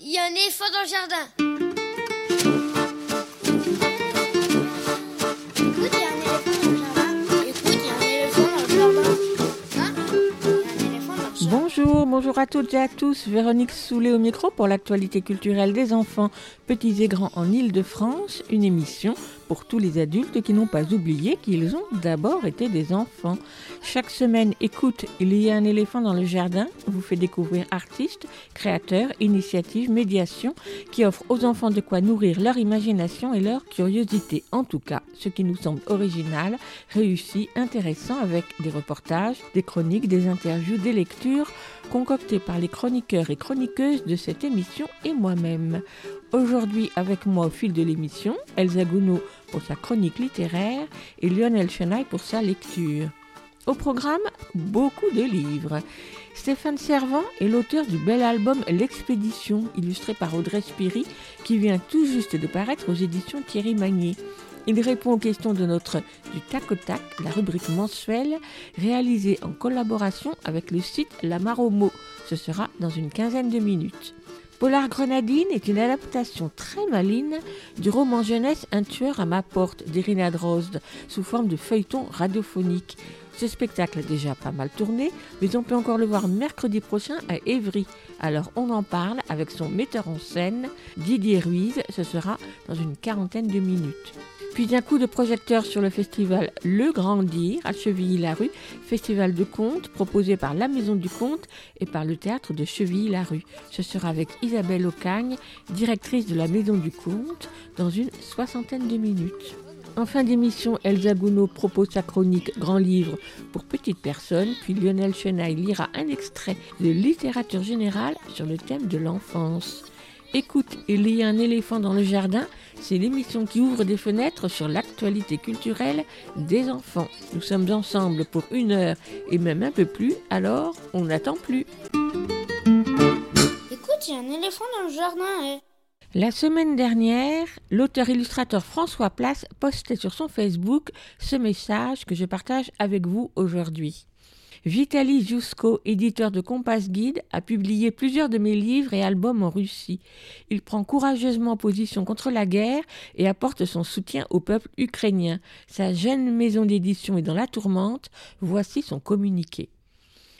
Il y a un éléphant dans le jardin. Bonjour, bonjour à toutes et à tous. Véronique Soulet au micro pour l'actualité culturelle des enfants, petits et grands en Île-de-France. Une émission pour tous les adultes qui n'ont pas oublié qu'ils ont d'abord été des enfants. Chaque semaine, écoute, il y a un éléphant dans le jardin vous fait découvrir artistes, créateurs, initiatives, médiations qui offrent aux enfants de quoi nourrir leur imagination et leur curiosité. En tout cas, ce qui nous semble original, réussi, intéressant avec des reportages, des chroniques, des interviews, des lectures concoctées par les chroniqueurs et chroniqueuses de cette émission et moi-même. Aujourd'hui, avec moi au fil de l'émission, Elsa Gounod pour sa chronique littéraire et Lionel Chenaille pour sa lecture. Au programme, beaucoup de livres. Stéphane Servant est l'auteur du bel album L'Expédition, illustré par Audrey Spiri, qui vient tout juste de paraître aux éditions Thierry Magnier. Il répond aux questions de notre Du Tac au Tac, la rubrique mensuelle, réalisée en collaboration avec le site La Maromo. Ce sera dans une quinzaine de minutes. Polar Grenadine est une adaptation très maligne du roman jeunesse Un tueur à ma porte d'Irina Drozd, sous forme de feuilleton radiophonique. Ce spectacle a déjà pas mal tourné, mais on peut encore le voir mercredi prochain à Évry. Alors on en parle avec son metteur en scène, Didier Ruiz, ce sera dans une quarantaine de minutes. Puis un coup de projecteur sur le festival Le Grandir à Chevilly-la-Rue, festival de contes proposé par la Maison du Conte et par le théâtre de Chevilly-la-Rue. Ce sera avec Isabelle Ocagne, directrice de la Maison du Conte, dans une soixantaine de minutes. En fin d'émission, Elsa Gounod propose sa chronique Grand livre pour petites personnes, puis Lionel Chenaille lira un extrait de littérature générale sur le thème de l'enfance. Écoute, il y a un éléphant dans le jardin, c'est l'émission qui ouvre des fenêtres sur l'actualité culturelle des enfants. Nous sommes ensemble pour une heure et même un peu plus, alors on n'attend plus. Écoute, il y a un éléphant dans le jardin. eh. La semaine dernière, l'auteur-illustrateur François Place postait sur son Facebook ce message que je partage avec vous aujourd'hui. Vitaly Jusko, éditeur de Compass Guide, a publié plusieurs de mes livres et albums en Russie. Il prend courageusement position contre la guerre et apporte son soutien au peuple ukrainien. Sa jeune maison d'édition est dans la tourmente. Voici son communiqué.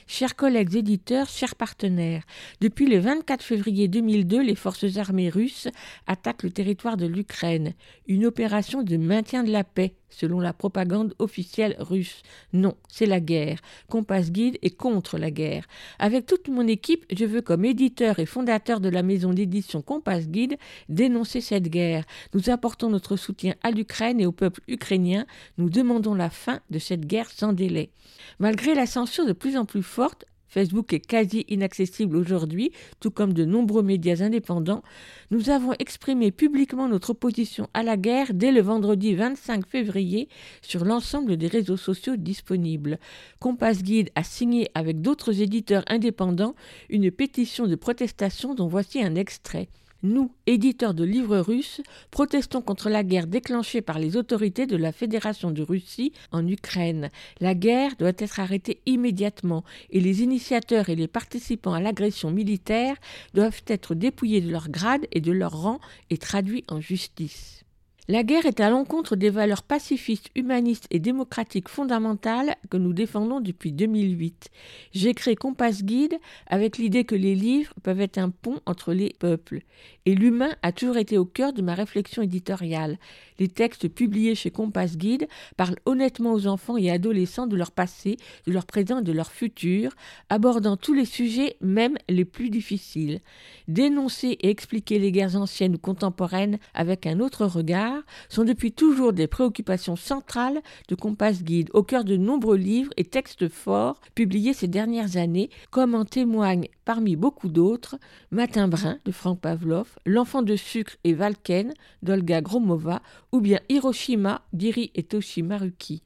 Chers collègues éditeurs, chers partenaires, depuis le 24 février 2002, les forces armées russes attaquent le territoire de l'Ukraine. Une opération de maintien de la paix, selon la propagande officielle russe. Non, c'est la guerre. Compass Guide est contre la guerre. Avec toute mon équipe, je veux, comme éditeur et fondateur de la maison d'édition Compass Guide, dénoncer cette guerre. Nous apportons notre soutien à l'Ukraine et au peuple ukrainien. Nous demandons la fin de cette guerre sans délai. Malgré la censure de plus en plus forte, Facebook est quasi inaccessible aujourd'hui, tout comme de nombreux médias indépendants, nous avons exprimé publiquement notre opposition à la guerre dès le vendredi 25 février sur l'ensemble des réseaux sociaux disponibles. Compass Guide a signé avec d'autres éditeurs indépendants une pétition de protestation dont voici un extrait. Nous, éditeurs de livres russes, protestons contre la guerre déclenchée par les autorités de la Fédération de Russie en Ukraine. La guerre doit être arrêtée immédiatement et les initiateurs et les participants à l'agression militaire doivent être dépouillés de leur grade et de leur rang et traduits en justice. La guerre est à l'encontre des valeurs pacifistes, humanistes et démocratiques fondamentales que nous défendons depuis 2008. J'ai créé Compass Guide avec l'idée que les livres peuvent être un pont entre les peuples. Et l'humain a toujours été au cœur de ma réflexion éditoriale. Les textes publiés chez Compass Guide parlent honnêtement aux enfants et adolescents de leur passé, de leur présent et de leur futur, abordant tous les sujets, même les plus difficiles. Dénoncer et expliquer les guerres anciennes ou contemporaines avec un autre regard sont depuis toujours des préoccupations centrales de Compass Guide, au cœur de nombreux livres et textes forts publiés ces dernières années, comme en témoignent parmi beaucoup d'autres Matin brun de Frank Pavlov, L'enfant de sucre et Valken d'Olga Gromova, ou bien Hiroshima d'Iri et Toshi Maruki.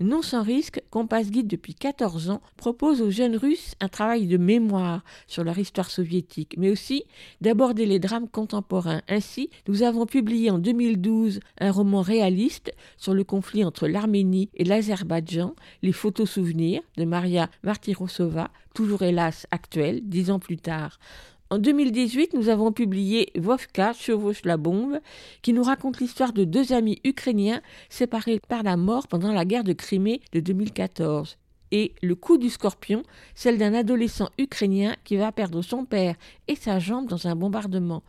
Non sans risque, Compass Guide depuis 14 ans propose aux jeunes Russes un travail de mémoire sur leur histoire soviétique, mais aussi d'aborder les drames contemporains. Ainsi, nous avons publié en 2012 un roman réaliste sur le conflit entre l'Arménie et l'Azerbaïdjan, Les photos souvenirs de Maria Martirosova, toujours hélas actuelle, dix ans plus tard. En 2018, nous avons publié Vovka chevauche la bombe, qui nous raconte l'histoire de deux amis ukrainiens séparés par la mort pendant la guerre de Crimée de 2014 et Le coup du scorpion, celle d'un adolescent ukrainien qui va perdre son père et sa jambe dans un bombardement.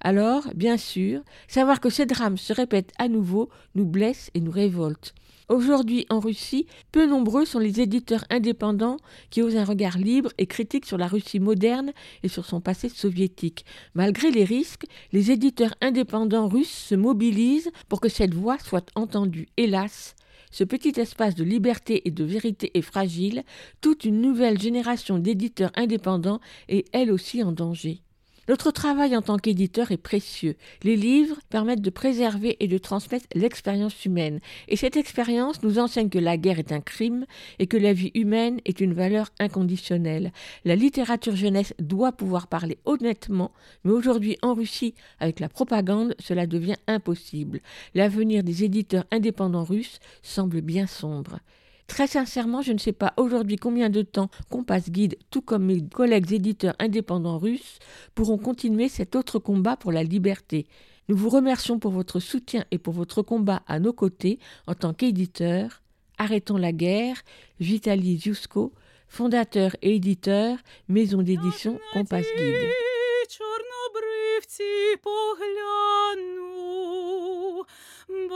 Alors, bien sûr, savoir que ces drames se répètent à nouveau nous blesse et nous révolte. Aujourd'hui, en Russie, peu nombreux sont les éditeurs indépendants qui osent un regard libre et critique sur la Russie moderne et sur son passé soviétique. Malgré les risques, les éditeurs indépendants russes se mobilisent pour que cette voix soit entendue. Hélas, ce petit espace de liberté et de vérité est fragile, toute une nouvelle génération d'éditeurs indépendants est elle aussi en danger. Notre travail en tant qu'éditeur est précieux. Les livres permettent de préserver et de transmettre l'expérience humaine. Et cette expérience nous enseigne que la guerre est un crime et que la vie humaine est une valeur inconditionnelle. La littérature jeunesse doit pouvoir parler honnêtement, mais aujourd'hui en Russie, avec la propagande, cela devient impossible. L'avenir des éditeurs indépendants russes semble bien sombre. Très sincèrement, je ne sais pas aujourd'hui combien de temps Compass Guide, tout comme mes collègues éditeurs indépendants russes, pourront continuer cet autre combat pour la liberté. Nous vous remercions pour votre soutien et pour votre combat à nos côtés en tant qu'éditeur. Arrêtons la guerre. Vitaly Ziusko, fondateur et éditeur, maison d'édition Compass Guide.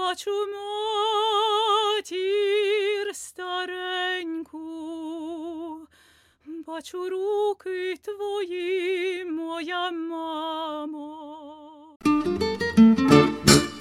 бачу руки твої, моя мамо.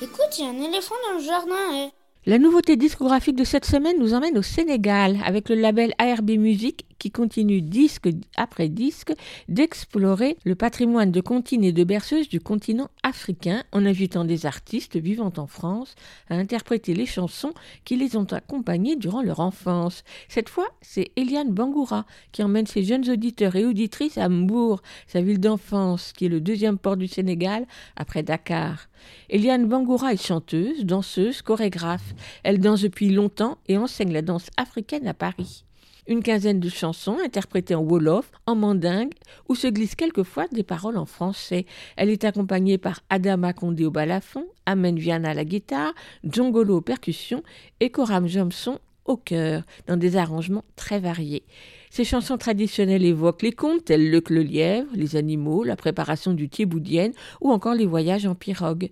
Écoute, il y a un éléphant dans le jardin. eh. La nouveauté discographique de cette semaine nous emmène au Sénégal avec le label ARB Music qui continue disque après disque d'explorer le patrimoine de comptines et de berceuses du continent africain en invitant des artistes vivant en France à interpréter les chansons qui les ont accompagnés durant leur enfance. Cette fois, c'est Eliane Bangoura qui emmène ses jeunes auditeurs et auditrices à Mbour, sa ville d'enfance qui est le deuxième port du Sénégal après Dakar. Eliane Bangoura est chanteuse, danseuse, chorégraphe. Elle danse depuis longtemps et enseigne la danse africaine à Paris. Une quinzaine de chansons interprétées en wolof, en mandingue, où se glissent quelquefois des paroles en français. Elle est accompagnée par Adama Kondé au balafon, Amen Viana à la guitare, Djongolo aux percussions et Koram Jomson au chœur, dans des arrangements très variés. Ces chansons traditionnelles évoquent les contes tels le le lièvre, les animaux, la préparation du thieboudienne ou encore les voyages en pirogue.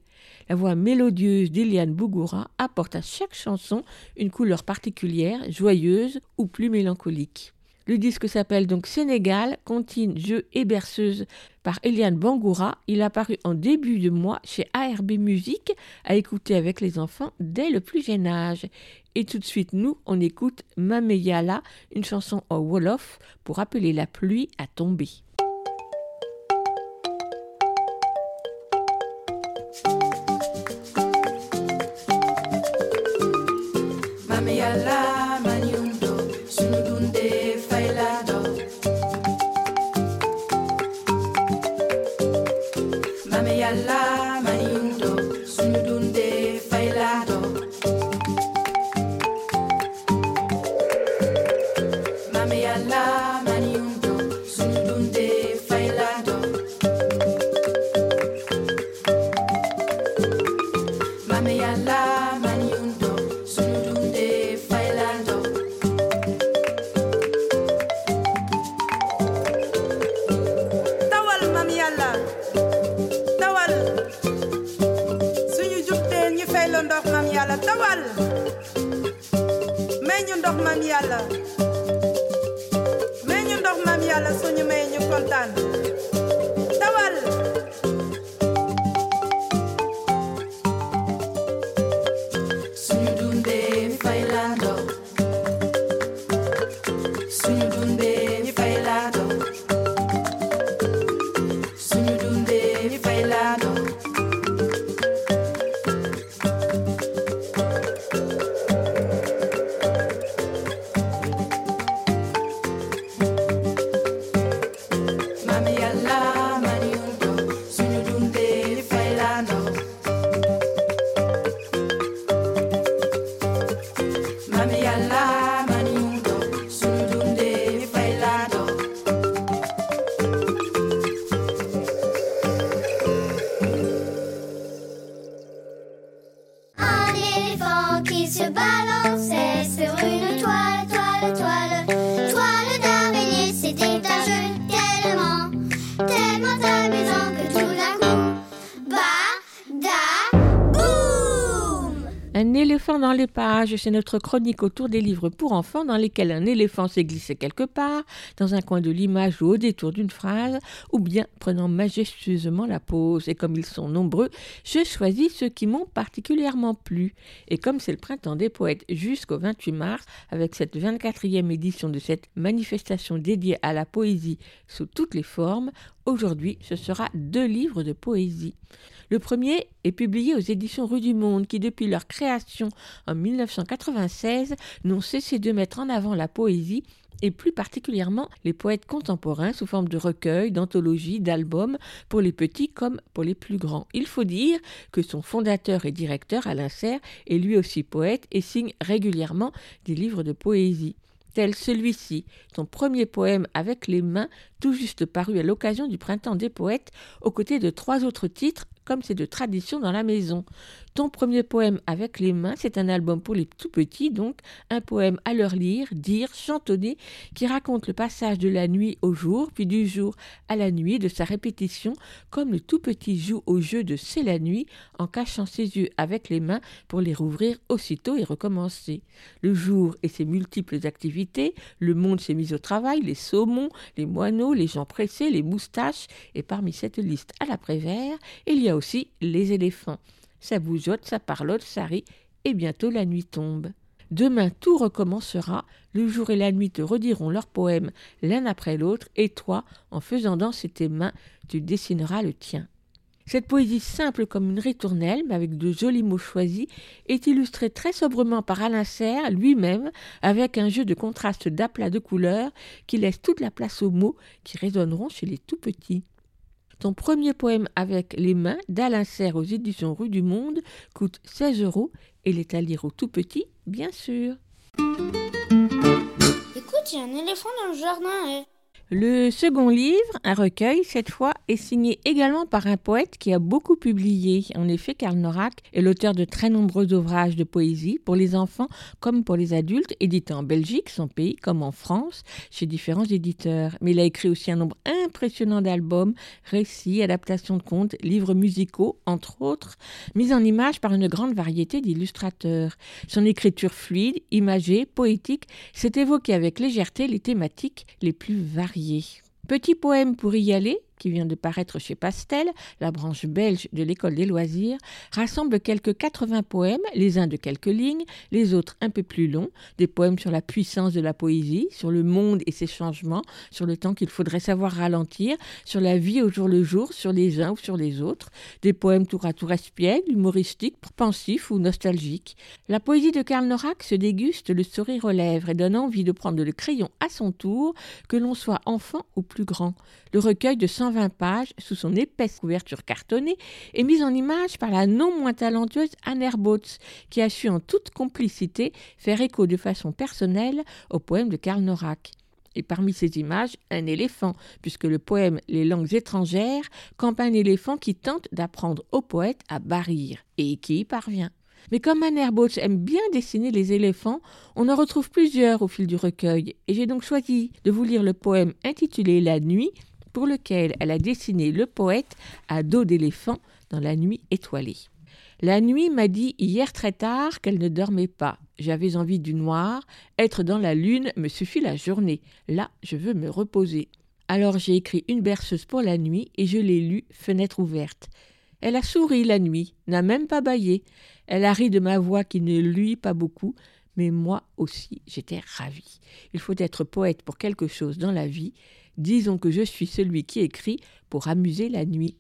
La voix mélodieuse d'Eliane Bougoura apporte à chaque chanson une couleur particulière, joyeuse ou plus mélancolique. Le disque s'appelle donc Sénégal, comptine, jeux et berceuse par Eliane Bangoura. Il a paru en début de mois chez ARB Musique à écouter avec les enfants dès le plus jeune âge. Et tout de suite, nous, on écoute Mameyala, une chanson en Wolof pour appeler la pluie à tomber. L'éléphant dans les pages, c'est notre chronique autour des livres pour enfants dans lesquels un éléphant s'est glissé quelque part, dans un coin de l'image ou au détour d'une phrase, ou bien prenant majestueusement la pause. Et comme ils sont nombreux, je choisis ceux qui m'ont particulièrement plu. Et comme c'est le printemps des poètes jusqu'au 28 mars, avec cette 24e édition de cette manifestation dédiée à la poésie sous toutes les formes, aujourd'hui ce sera deux livres de poésie. Le premier est publié aux éditions Rue du Monde qui, depuis leur création en 1996, n'ont cessé de mettre en avant la poésie et plus particulièrement les poètes contemporains sous forme de recueils, d'anthologies, d'albums, pour les petits comme pour les plus grands. Il faut dire que son fondateur et directeur, Alain Serre, est lui aussi poète et signe régulièrement des livres de poésie tel celui-ci, ton premier poème avec les mains, tout juste paru à l'occasion du Printemps des Poètes, aux côtés de trois autres titres comme c'est de tradition dans la maison. Ton premier poème avec les mains, c'est un album pour les tout petits, donc un poème à leur lire, dire, chantonner, qui raconte le passage de la nuit au jour, puis du jour à la nuit, de sa répétition, comme le tout petit joue au jeu de C'est la nuit, en cachant ses yeux avec les mains pour les rouvrir aussitôt et recommencer. Le jour et ses multiples activités, le monde s'est mis au travail, les saumons, les moineaux, les gens pressés, les moustaches, et parmi cette liste à l'après-vert, il y a aussi les éléphants. Ça bougeote, ça parlote, ça rit, et bientôt la nuit tombe. Demain tout recommencera, le jour et la nuit te rediront leurs poèmes l'un après l'autre, et toi, en faisant danser tes mains, tu dessineras le tien. Cette poésie simple comme une ritournelle, mais avec de jolis mots choisis, est illustrée très sobrement par Alain Serre lui-même, avec un jeu de contraste d'aplats de couleurs qui laisse toute la place aux mots qui résonneront chez les tout petits. Ton premier poème avec les mains d'Alain Serre aux éditions Rue du Monde coûte 16 euros et il est à lire au tout petit, bien sûr. Écoute, il y a un éléphant dans le jardin. eh. Le second livre, un recueil, cette fois, est signé également par un poète qui a beaucoup publié. En effet, Karl Norak est l'auteur de très nombreux ouvrages de poésie pour les enfants comme pour les adultes, édités en Belgique, son pays, comme en France, chez différents éditeurs. Mais il a écrit aussi un nombre impressionnant d'albums, récits, adaptations de contes, livres musicaux, entre autres, mis en image par une grande variété d'illustrateurs. Son écriture fluide, imagée, poétique, s'est évoquée avec légèreté les thématiques les plus variées. Petit poème pour y aller, qui vient de paraître chez Pastel, la branche belge de l'école des loisirs, rassemble quelques 80 poèmes, les uns de quelques lignes, les autres un peu plus longs, des poèmes sur la puissance de la poésie, sur le monde et ses changements, sur le temps qu'il faudrait savoir ralentir, sur la vie au jour le jour, sur les uns ou sur les autres, des poèmes tour à tour espiègles, humoristiques, pensifs ou nostalgiques. La poésie de Karl Norak se déguste le sourire aux lèvres et donne envie de prendre le crayon à son tour, que l'on soit enfant ou plus grand. Le recueil de 120 pages, sous son épaisse couverture cartonnée, est mis en image par la non moins talentueuse Anne Herbautz, qui a su en toute complicité faire écho de façon personnelle au poème de Karl Norak. Et parmi ces images, un éléphant, puisque le poème Les langues étrangères campe un éléphant qui tente d'apprendre au poète à barrir, et qui y parvient. Mais comme Anne Herbautz aime bien dessiner les éléphants, on en retrouve plusieurs au fil du recueil, et j'ai donc choisi de vous lire le poème intitulé La nuit, pour lequel elle a dessiné le poète à dos d'éléphant dans la nuit étoilée. La nuit m'a dit hier très tard qu'elle ne dormait pas. J'avais envie du noir. Être dans la lune me suffit la journée. Là, je veux me reposer. Alors j'ai écrit une berceuse pour la nuit et je l'ai lue, fenêtre ouverte. Elle a souri la nuit, n'a même pas bâillé. Elle a ri de ma voix qui ne lui pas beaucoup, mais moi aussi j'étais ravie. Il faut être poète pour quelque chose dans la vie. Disons que je suis celui qui écrit pour amuser la nuit.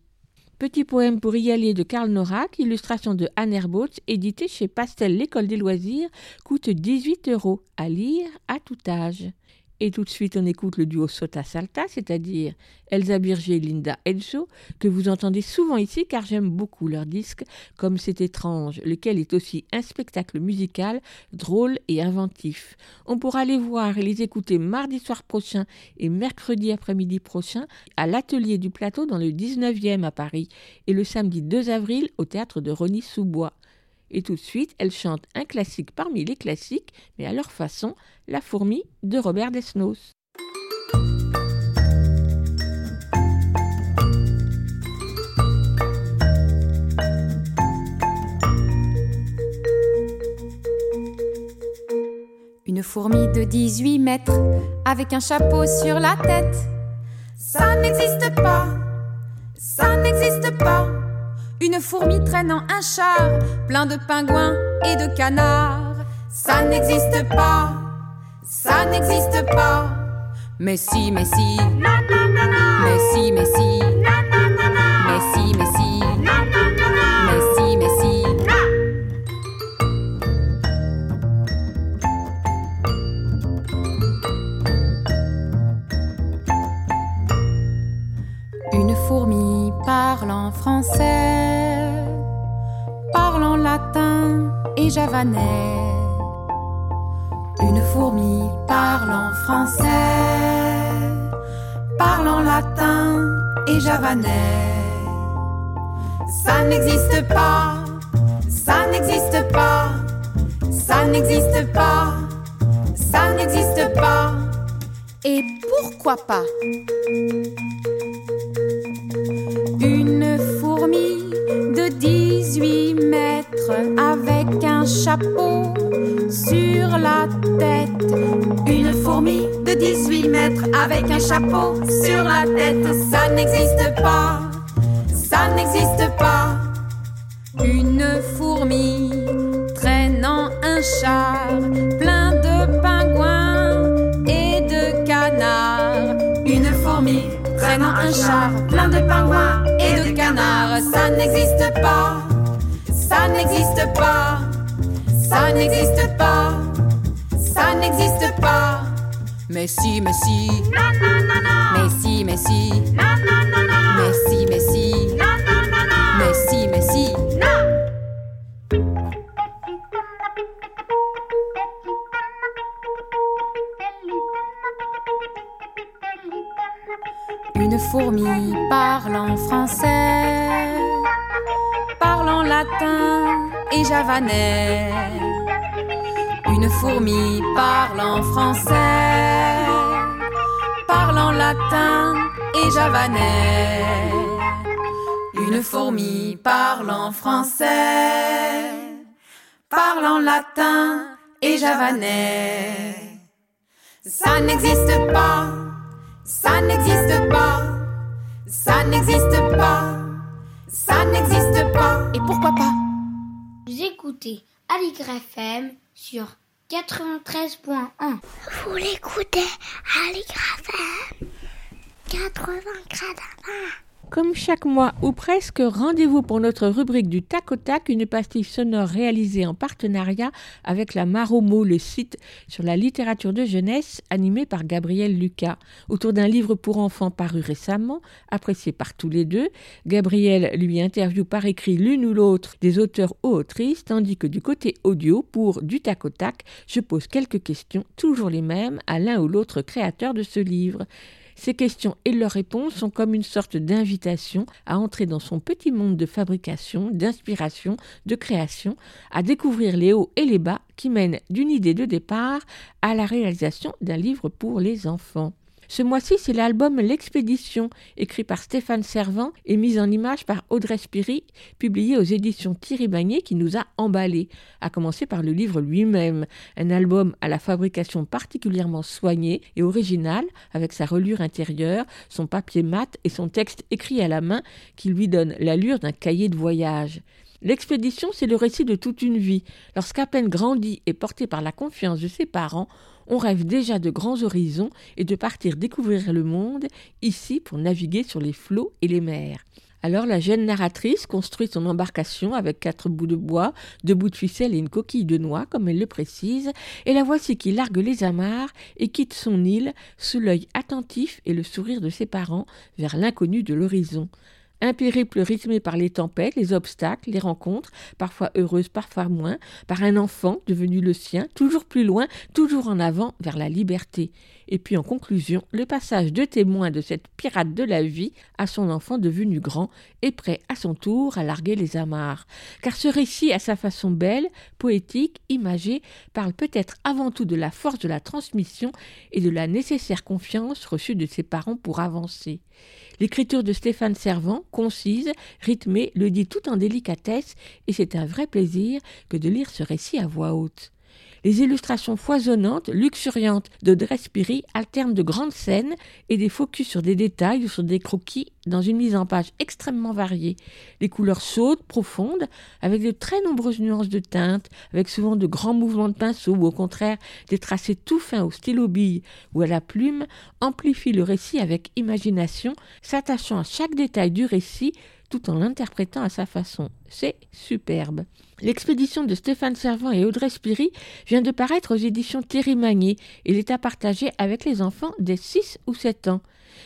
Petit poème pour y aller de Karl Norak, illustration de Anne Herbautz, édité chez Pastel l'école des loisirs, coûte 18 euros à lire à tout âge. Et tout de suite, on écoute le duo Sota Salta, c'est-à-dire Elsa Birger et Linda Edjo, que vous entendez souvent ici car j'aime beaucoup leur disque, comme C'est étrange, lequel est aussi un spectacle musical drôle et inventif. On pourra les voir et les écouter mardi soir prochain et mercredi après-midi prochain à l'Atelier du Plateau dans le 19e à Paris et le samedi 2 avril au théâtre de Rony-sous-Bois. Et tout de suite, elles chantent un classique parmi les classiques, mais à leur façon, La fourmi de Robert Desnos. fourmi de 18 mètres avec un chapeau sur la tête. Ça n'existe pas, ça n'existe pas. Une fourmi traînant un char plein de pingouins et de canards. Ça n'existe pas, ça n'existe pas. Mais si, mais si, mais si, mais si, mais si, mais si, mais si, mais si. Une fourmi parlant français, Une fourmi parlant français, parlant latin et javanais. Ça n'existe pas, ça n'existe pas, ça n'existe pas, ça n'existe pas. Et pourquoi pas? Une fourmi de 18 mètres avec un chapeau sur la tête. Une fourmi de 18 mètres avec un chapeau sur la tête. Ça n'existe pas, ça n'existe pas. Une fourmi traînant un char plein de pingouins traînant un char plein de pingouins et de canards. Ça n'existe pas, ça n'existe pas, ça n'existe pas, ça n'existe pas. Mais si, mais si, mais si, mais si, mais si, mais si, mais si, mais si. Une fourmi parlant français, parlant latin et javanais. Une fourmi parlant français, parlant latin et javanais. Une fourmi parlant français, parlant latin et javanais. Ça n'existe pas, ça n'existe pas, ça n'existe pas, ça n'existe pas. Et pourquoi pas? Vous écoutez Aligre FM sur 93.1. Vous l'écoutez Aligre FM 80 Comme chaque mois ou presque, rendez-vous pour notre rubrique du tac au tac, une pastille sonore réalisée en partenariat avec la Maromo, le site sur la littérature de jeunesse animé par Gabriel Lucas. Autour d'un livre pour enfants paru récemment, apprécié par tous les deux, Gabriel lui interviewe par écrit l'une ou l'autre des auteurs ou autrices, tandis que du côté audio, pour du tac au tac, je pose quelques questions, toujours les mêmes, à l'un ou l'autre créateur de ce livre. Ces questions et leurs réponses sont comme une sorte d'invitation à entrer dans son petit monde de fabrication, d'inspiration, de création, à découvrir les hauts et les bas qui mènent d'une idée de départ à la réalisation d'un livre pour les enfants. Ce mois-ci, c'est l'album L'Expédition, écrit par Stéphane Servant et mis en image par Audrey Spiry, publié aux éditions Thierry Bagné, qui nous a emballés, à commencer par le livre lui-même, un album à la fabrication particulièrement soignée et originale, avec sa relure intérieure, son papier mat et son texte écrit à la main qui lui donne l'allure d'un cahier de voyage. L'expédition, c'est le récit de toute une vie. Lorsqu'à peine grandi et porté par la confiance de ses parents, on rêve déjà de grands horizons et de partir découvrir le monde, ici pour naviguer sur les flots et les mers. Alors la jeune narratrice construit son embarcation avec quatre bouts de bois, deux bouts de ficelle et une coquille de noix, comme elle le précise, et la voici qui largue les amarres et quitte son île sous l'œil attentif et le sourire de ses parents vers l'inconnu de l'horizon. Un périple rythmé par les tempêtes, les obstacles, les rencontres, parfois heureuses, parfois moins, par un enfant devenu le sien, toujours plus loin, toujours en avant vers la liberté. Et puis en conclusion, le passage de témoin de cette pirate de la vie à son enfant devenu grand et prêt à son tour à larguer les amarres. Car ce récit, à sa façon belle, poétique, imagée, parle peut-être avant tout de la force de la transmission et de la nécessaire confiance reçue de ses parents pour avancer. L'écriture de Stéphane Servant, concise, rythmée, le dit tout en délicatesse, et c'est un vrai plaisir que de lire ce récit à voix haute. Les illustrations foisonnantes, luxuriantes de Drespiri alternent de grandes scènes et des focus sur des détails ou sur des croquis dans une mise en page extrêmement variée. Les couleurs chaudes, profondes, avec de très nombreuses nuances de teintes, avec souvent de grands mouvements de pinceau ou au contraire des tracés tout fins au stylo bille ou à la plume, amplifient le récit avec imagination, s'attachant à chaque détail du récit tout en l'interprétant à sa façon. C'est superbe. L'expédition de Stéphane Servant et Audrey Spiry vient de paraître aux éditions Thierry Magnier et est à partager avec les enfants dès 6 ou 7 ans.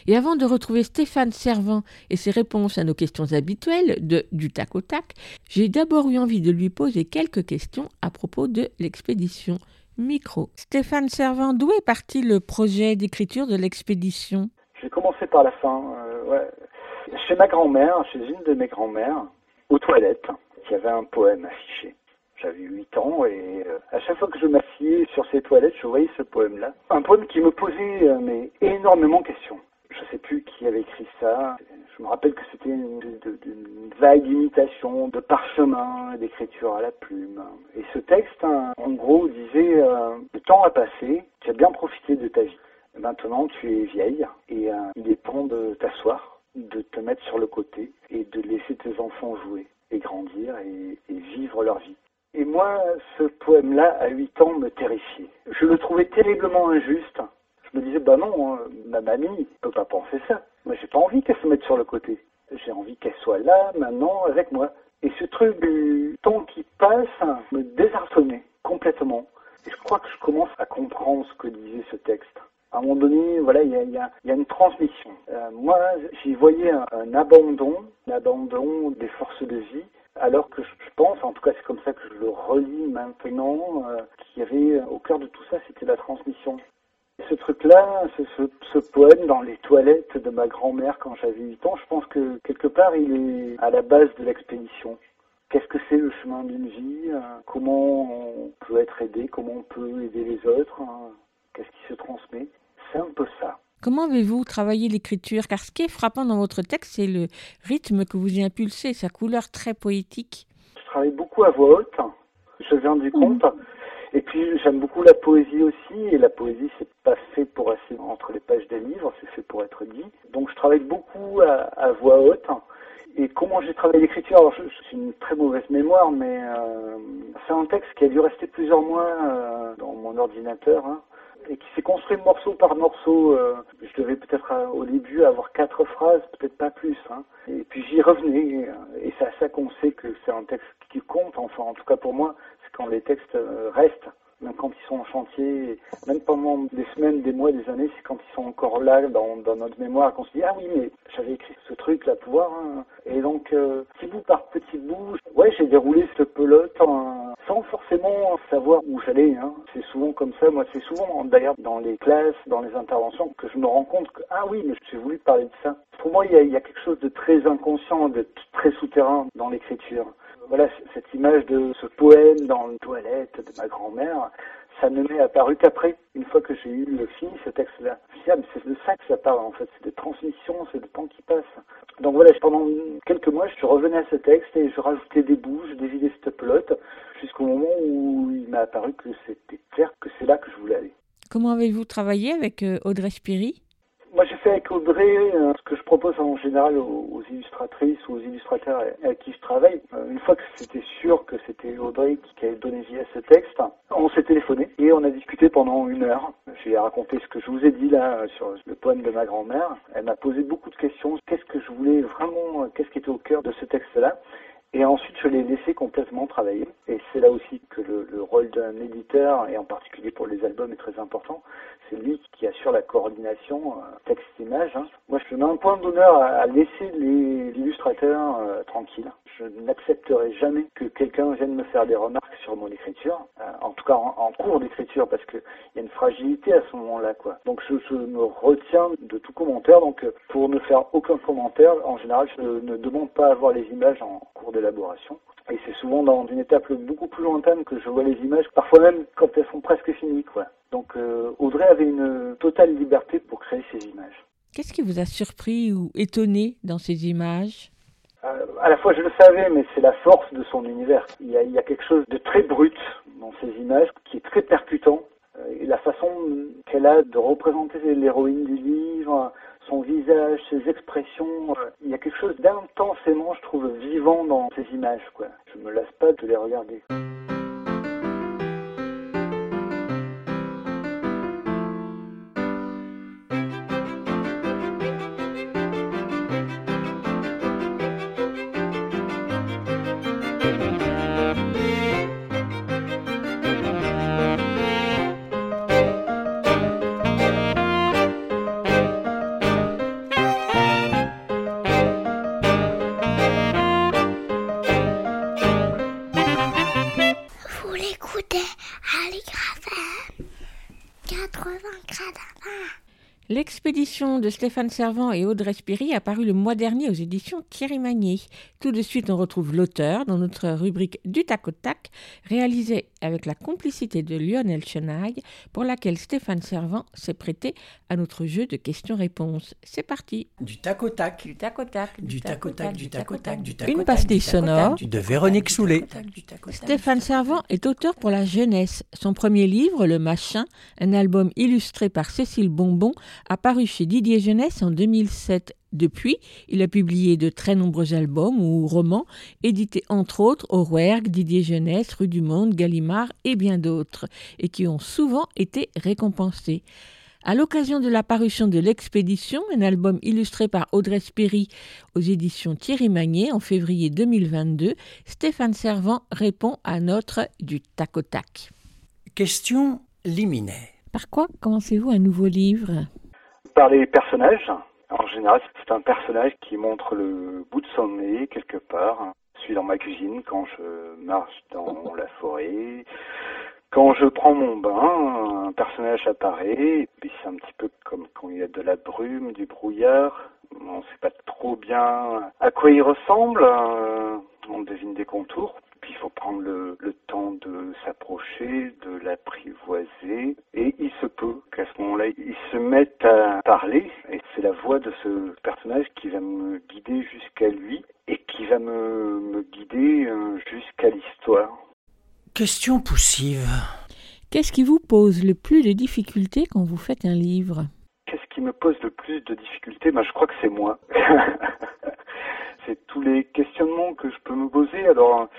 Et avant de retrouver Stéphane Servant et ses réponses à nos questions habituelles de du tac au tac, j'ai d'abord eu envie de lui poser quelques questions à propos de l'expédition. Micro. Stéphane Servant, d'où est parti le projet d'écriture de l'expédition? J'ai commencé par la fin. Euh, ouais. Chez ma grand-mère, chez une de mes grand-mères, aux toilettes, il y avait un poème affiché. J'avais 8 ans et euh, à chaque fois que je m'assieds sur ces toilettes, je voyais ce poème-là. Un poème qui me posait euh, énormément de questions. Je ne sais plus qui avait écrit ça. Je me rappelle que c'était une, vague imitation de parchemin, d'écriture à la plume. Et ce texte, hein, en gros, disait euh, le temps a passé, tu as bien profité de ta vie. Maintenant, tu es vieille et il est temps de t'asseoir de te mettre sur le côté et de laisser tes enfants jouer et grandir et, vivre leur vie. Et moi, ce poème-là, à 8 ans, me terrifiait. Je le trouvais terriblement injuste. Je me disais, bah non, hein, ma mamie ne peut pas penser ça. Moi, j'ai pas envie qu'elle se mette sur le côté. J'ai envie qu'elle soit là, maintenant, avec moi. Et ce truc du temps qui passe me désarçonnait complètement. Et je crois que je commence à comprendre ce que disait ce texte à un moment donné, voilà, il y a, une transmission. Euh, moi, j'y voyais un, abandon, un abandon des forces de vie, alors que je, pense, en tout cas c'est comme ça que je le relis maintenant, euh, qu'il y avait au cœur de tout ça, c'était la transmission. ce truc-là, ce, ce, poème dans les toilettes de ma grand-mère quand j'avais 8 ans, je pense que quelque part il est à la base de l'expédition. Qu'est-ce que c'est le chemin d'une vie euh, Comment on peut être aidé Comment on peut aider les autres hein, Qu'est-ce qui se transmet c'est un peu ça. Comment avez-vous travaillé l'écriture? Car ce qui est frappant dans votre texte, c'est le rythme que vous y impulsez, sa couleur très poétique. Je travaille beaucoup à voix haute, je viens du compte. Mhm. Et puis j'aime beaucoup la poésie aussi, et la poésie c'est pas fait pour rester entre les pages des livres, c'est fait pour être dit. Donc je travaille beaucoup à, voix haute. Et comment j'ai travaillé l'écriture? Alors j'ai une très mauvaise mémoire, mais euh, c'est un texte qui a dû rester plusieurs mois euh, dans mon ordinateur. Hein et qui s'est construit morceau par morceau. Euh, je devais peut-être euh, au début avoir quatre phrases, peut-être pas plus. Hein. Et puis j'y revenais, et, c'est à ça qu'on sait que c'est un texte qui compte. Enfin, en tout cas pour moi, c'est quand les textes euh, restent même quand ils sont en chantier, même pendant des semaines, des mois, des années, c'est quand ils sont encore là dans, notre mémoire qu'on se dit ah oui mais j'avais écrit ce truc là pouvoir hein. et donc petit bout par petit bout, ouais j'ai déroulé cette pelote sans forcément savoir où j'allais. Hein. C'est souvent comme ça, moi c'est souvent d'ailleurs dans les classes, dans les interventions que je me rends compte que ah oui mais j'ai voulu parler de ça. Pour moi il y a, il y a quelque chose de très inconscient, de très souterrain dans l'écriture voilà, cette image de ce poème dans une toilette de ma grand-mère, ça ne m'est apparu qu'après, une fois que j'ai eu le fini, ce texte-là. Ah, c'est de ça que ça parle, en fait. C'est de transmission, c'est de temps qui passe. Donc voilà, pendant quelques mois, je revenais à ce texte et je rajoutais des bouches, je dévidais cette pelote, jusqu'au moment où il m'a apparu que c'était clair que c'est là que je voulais aller. Comment avez-vous travaillé avec euh, Audrey Spiry avec Audrey euh, ce que je propose en général aux, illustratrices ou aux illustrateurs avec qui je travaille. Euh, une fois que c'était sûr que c'était Audrey qui avait donné vie à ce texte, on s'est téléphoné et on a discuté pendant une heure. J'ai raconté ce que je vous ai dit là sur le poème de ma grand-mère. Elle m'a posé beaucoup de questions. Qu'est-ce que je voulais vraiment, qu'est-ce qui était au cœur de ce texte-là? Et ensuite, je l'ai laissé complètement travailler. Et c'est là aussi que le, le rôle d'un éditeur, et en particulier pour les albums, est très important. C'est lui qui assure la coordination euh, texte-image. Hein. Moi, je mets un point d'honneur à, laisser l'illustrateur euh, tranquille. Je n'accepterai jamais que quelqu'un vienne me faire des remarques sur mon écriture, euh, en tout cas en, cours d'écriture, parce qu'il y a une fragilité à ce moment-là. Donc, je, je, me retiens de tout commentaire. Donc, pour ne faire aucun commentaire, en général, je ne demande pas à voir les images en cours et c'est souvent dans une étape beaucoup plus lointaine que je vois les images, parfois même quand elles sont presque finies. Quoi. Donc euh, Audrey avait une totale liberté pour créer ces images. Qu'est-ce qui vous a surpris ou étonné dans ces images? Euh, à la fois je le savais, mais c'est la force de son univers. Il y, a, il y a quelque chose de très brut dans ces images qui est très percutant. Euh, Et la façon qu'elle a de représenter l'héroïne du livre, son visage, ses expressions, il y a quelque chose d'intensément, je trouve, vivant dans ces images. Quoi. Je me lasse pas de les regarder. De Stéphane Servant et Audrey Spiri a paru le mois dernier aux éditions Thierry Magnier. Tout de suite, on retrouve l'auteur dans notre rubrique du tac au tac, réalisée avec la complicité de Lionel Chenaille, pour laquelle Stéphane Servant s'est prêté à notre jeu de questions-réponses. C'est parti. Du tac au tac. Du tac au tac. Du tac au tac, du tac au tac, du tac Une au tac, pastille du tac au tac, sonore. De Véronique Soulet. Stéphane Servant est auteur pour la jeunesse. Son premier livre, Le Machin, un album illustré par Cécile Bonbon, a paru chez Didier Jeunesse en 2007. Depuis, il a publié de très nombreux albums ou romans, édités entre autres au Rouergue, Didier Jeunesse, Rue du Monde, Gallimard et bien d'autres, et qui ont souvent été récompensés. À l'occasion de la parution de L'Expédition, un album illustré par Audrey Spéry aux éditions Thierry Magnier en février 2022, Stéphane Servant répond à notre du tac au tac. Question liminaire. Par quoi commencez-vous un nouveau livre? Par les personnages, en général, c'est un personnage qui montre le bout de son nez quelque part. Je suis dans ma cuisine quand je marche dans la forêt. Quand je prends mon bain, un personnage apparaît, et puis c'est un petit peu comme quand il y a de la brume, du brouillard. On ne sait pas trop bien à quoi il ressemble, euh, on devine des contours. Puis il faut prendre le, temps de s'approcher, de l'apprivoiser, et il se peut qu'à ce moment-là, il se mette à parler, et c'est la voix de ce personnage qui va me guider jusqu'à lui, et qui va me, me guider euh, jusqu'à l'histoire. Question poussive. Qu'est-ce qui vous pose le plus de difficultés quand vous faites un livre? Qu'est-ce qui me pose le plus de difficultés? Ben, Je crois que c'est moi. c'est tous les questionnements que je peux me poser. Alors,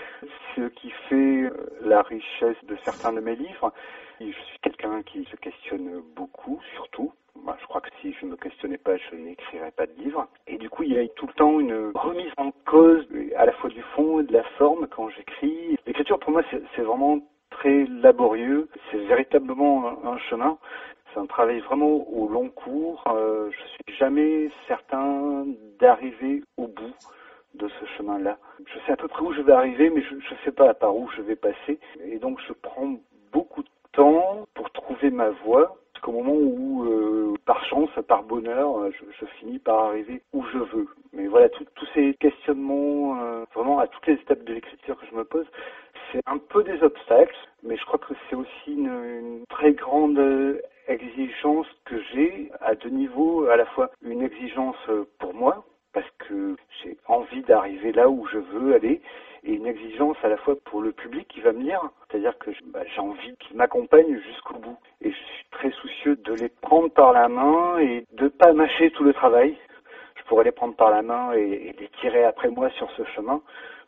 ce qui fait euh, la richesse de certains de mes livres, je suis quelqu'un qui se questionne beaucoup, surtout. Ben, je crois que si je ne me questionnais pas, je n'écrirais pas de livre. Et du coup, il y a tout le temps une remise en cause, à la fois du fond et de la forme quand j'écris. L'écriture, pour moi, c'est vraiment très laborieux. C'est véritablement un chemin. C'est un travail vraiment au long cours. Euh, je suis jamais certain d'arriver au bout de ce chemin-là. Je sais à peu près où je vais arriver, mais je ne sais pas par où je vais passer. Et donc je prends beaucoup de temps pour trouver ma voie. Jusqu'au moment où, euh, par chance, par bonheur, je, finis par arriver où je veux. Mais voilà, tous ces questionnements, euh, vraiment à toutes les étapes de l'écriture que je me pose, c'est un peu des obstacles, mais je crois que c'est aussi une, une très grande euh, exigence que j'ai à deux niveaux, à la fois une exigence pour moi, parce que j'ai envie d'arriver là où je veux aller, et une exigence à la fois pour le public qui va me lire, c'est-à-dire que bah, j'ai envie qu'ils m'accompagnent jusqu'au bout. Et je suis très soucieux de les prendre par la main et de pas mâcher tout le travail. Je pourrais les prendre par la main et les tirer après moi sur ce chemin,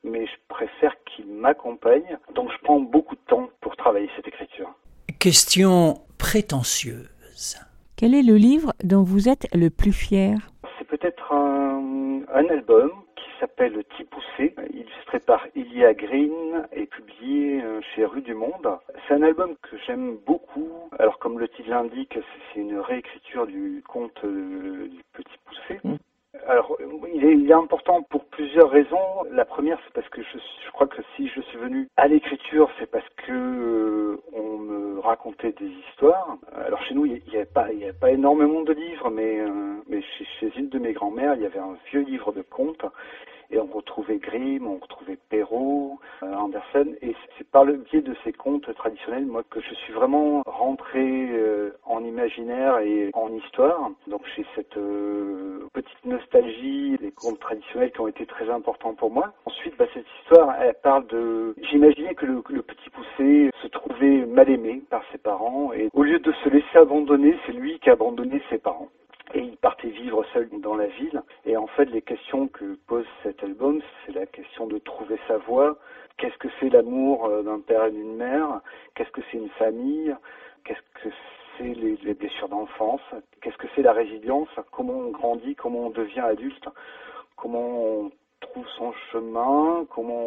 mais je préfère qu'ils m'accompagnent. Donc je prends beaucoup de temps pour travailler cette écriture. Question prétentieuse. Quel est le livre dont vous êtes le plus fier? C'est peut-être un, un album qui s'appelle Petit Poussé, illustré par Ilia Green et publié euh, chez Rue du Monde. C'est un album que j'aime beaucoup. Alors comme le titre l'indique, c'est- une réécriture du conte euh, du Petit Poussé. Alors, il est, il est important pour plusieurs raisons. La première, c'est parce que je, je crois que si je suis venu à l'écriture, c'est parce que euh, on me racontait des histoires. Alors chez nous, il n'y avait pas, il y avait pas énormément de livres, mais, euh, mais chez, chez une de mes grand-mères, il y avait un vieux livre de contes. Et on retrouvait Grimm, on retrouvait Perrault, euh, Andersen. Et c'est par le biais de ces contes traditionnels, moi, que je suis vraiment rentré euh, en imaginaire et en histoire. Donc j'ai cette euh, petite nostalgie des contes traditionnels qui ont été très importants pour moi. Ensuite, bah, cette histoire, elle parle de... J'imaginais que le, le petit poussé se trouvait mal aimé par ses parents et au lieu de se laisser abandonner, c'est lui qui a abandonné ses parents et il partait vivre seul dans la ville. Et en fait, les questions que pose cet album, c'est la question de trouver sa voie. Qu'est-ce que c'est l'amour euh, d'un père et d'une mère? Qu'est-ce que c'est une famille? Qu'est-ce que c'est les, les blessures d'enfance? Qu'est-ce que c'est la résilience? Comment on grandit? Comment on devient adulte? Comment on trouve son chemin, comment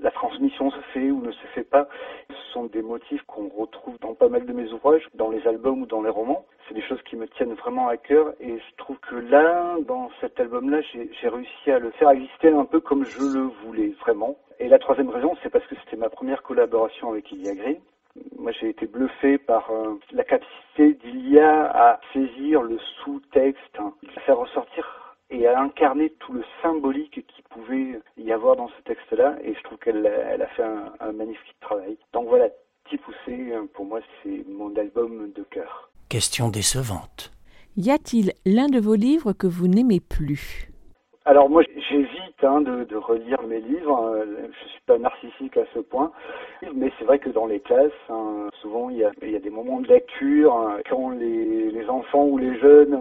la transmission se fait ou ne se fait pas. Ce sont des motifs qu'on retrouve dans pas mal de mes ouvrages, dans les albums ou dans les romans. C'est des choses qui me tiennent vraiment à cœur et je trouve que là, dans cet album-là, j'ai réussi à le faire exister un peu comme je le voulais, vraiment. Et la troisième raison, c'est parce que c'était ma première collaboration avec Ilia Green. Moi, j'ai été bluffé par euh, la capacité d'Ilia à saisir le sous-texte, hein, à faire ressortir et à incarner tout le symbolique qui pouvait y avoir dans ce texte-là. Et je trouve qu'elle a, elle a fait un, un magnifique travail. Donc voilà, Petit Poussé, pour moi, c'est mon album de cœur. Question décevante. Y a-t-il l'un de vos livres que vous n'aimez plus? Alors moi, j'évite hein, de, de relire mes livres. hein. Je suis pas narcissique à ce point, mais c'est vrai que dans les classes, hein, souvent il y, a, il y a des moments de lecture hein, quand les, les enfants ou les jeunes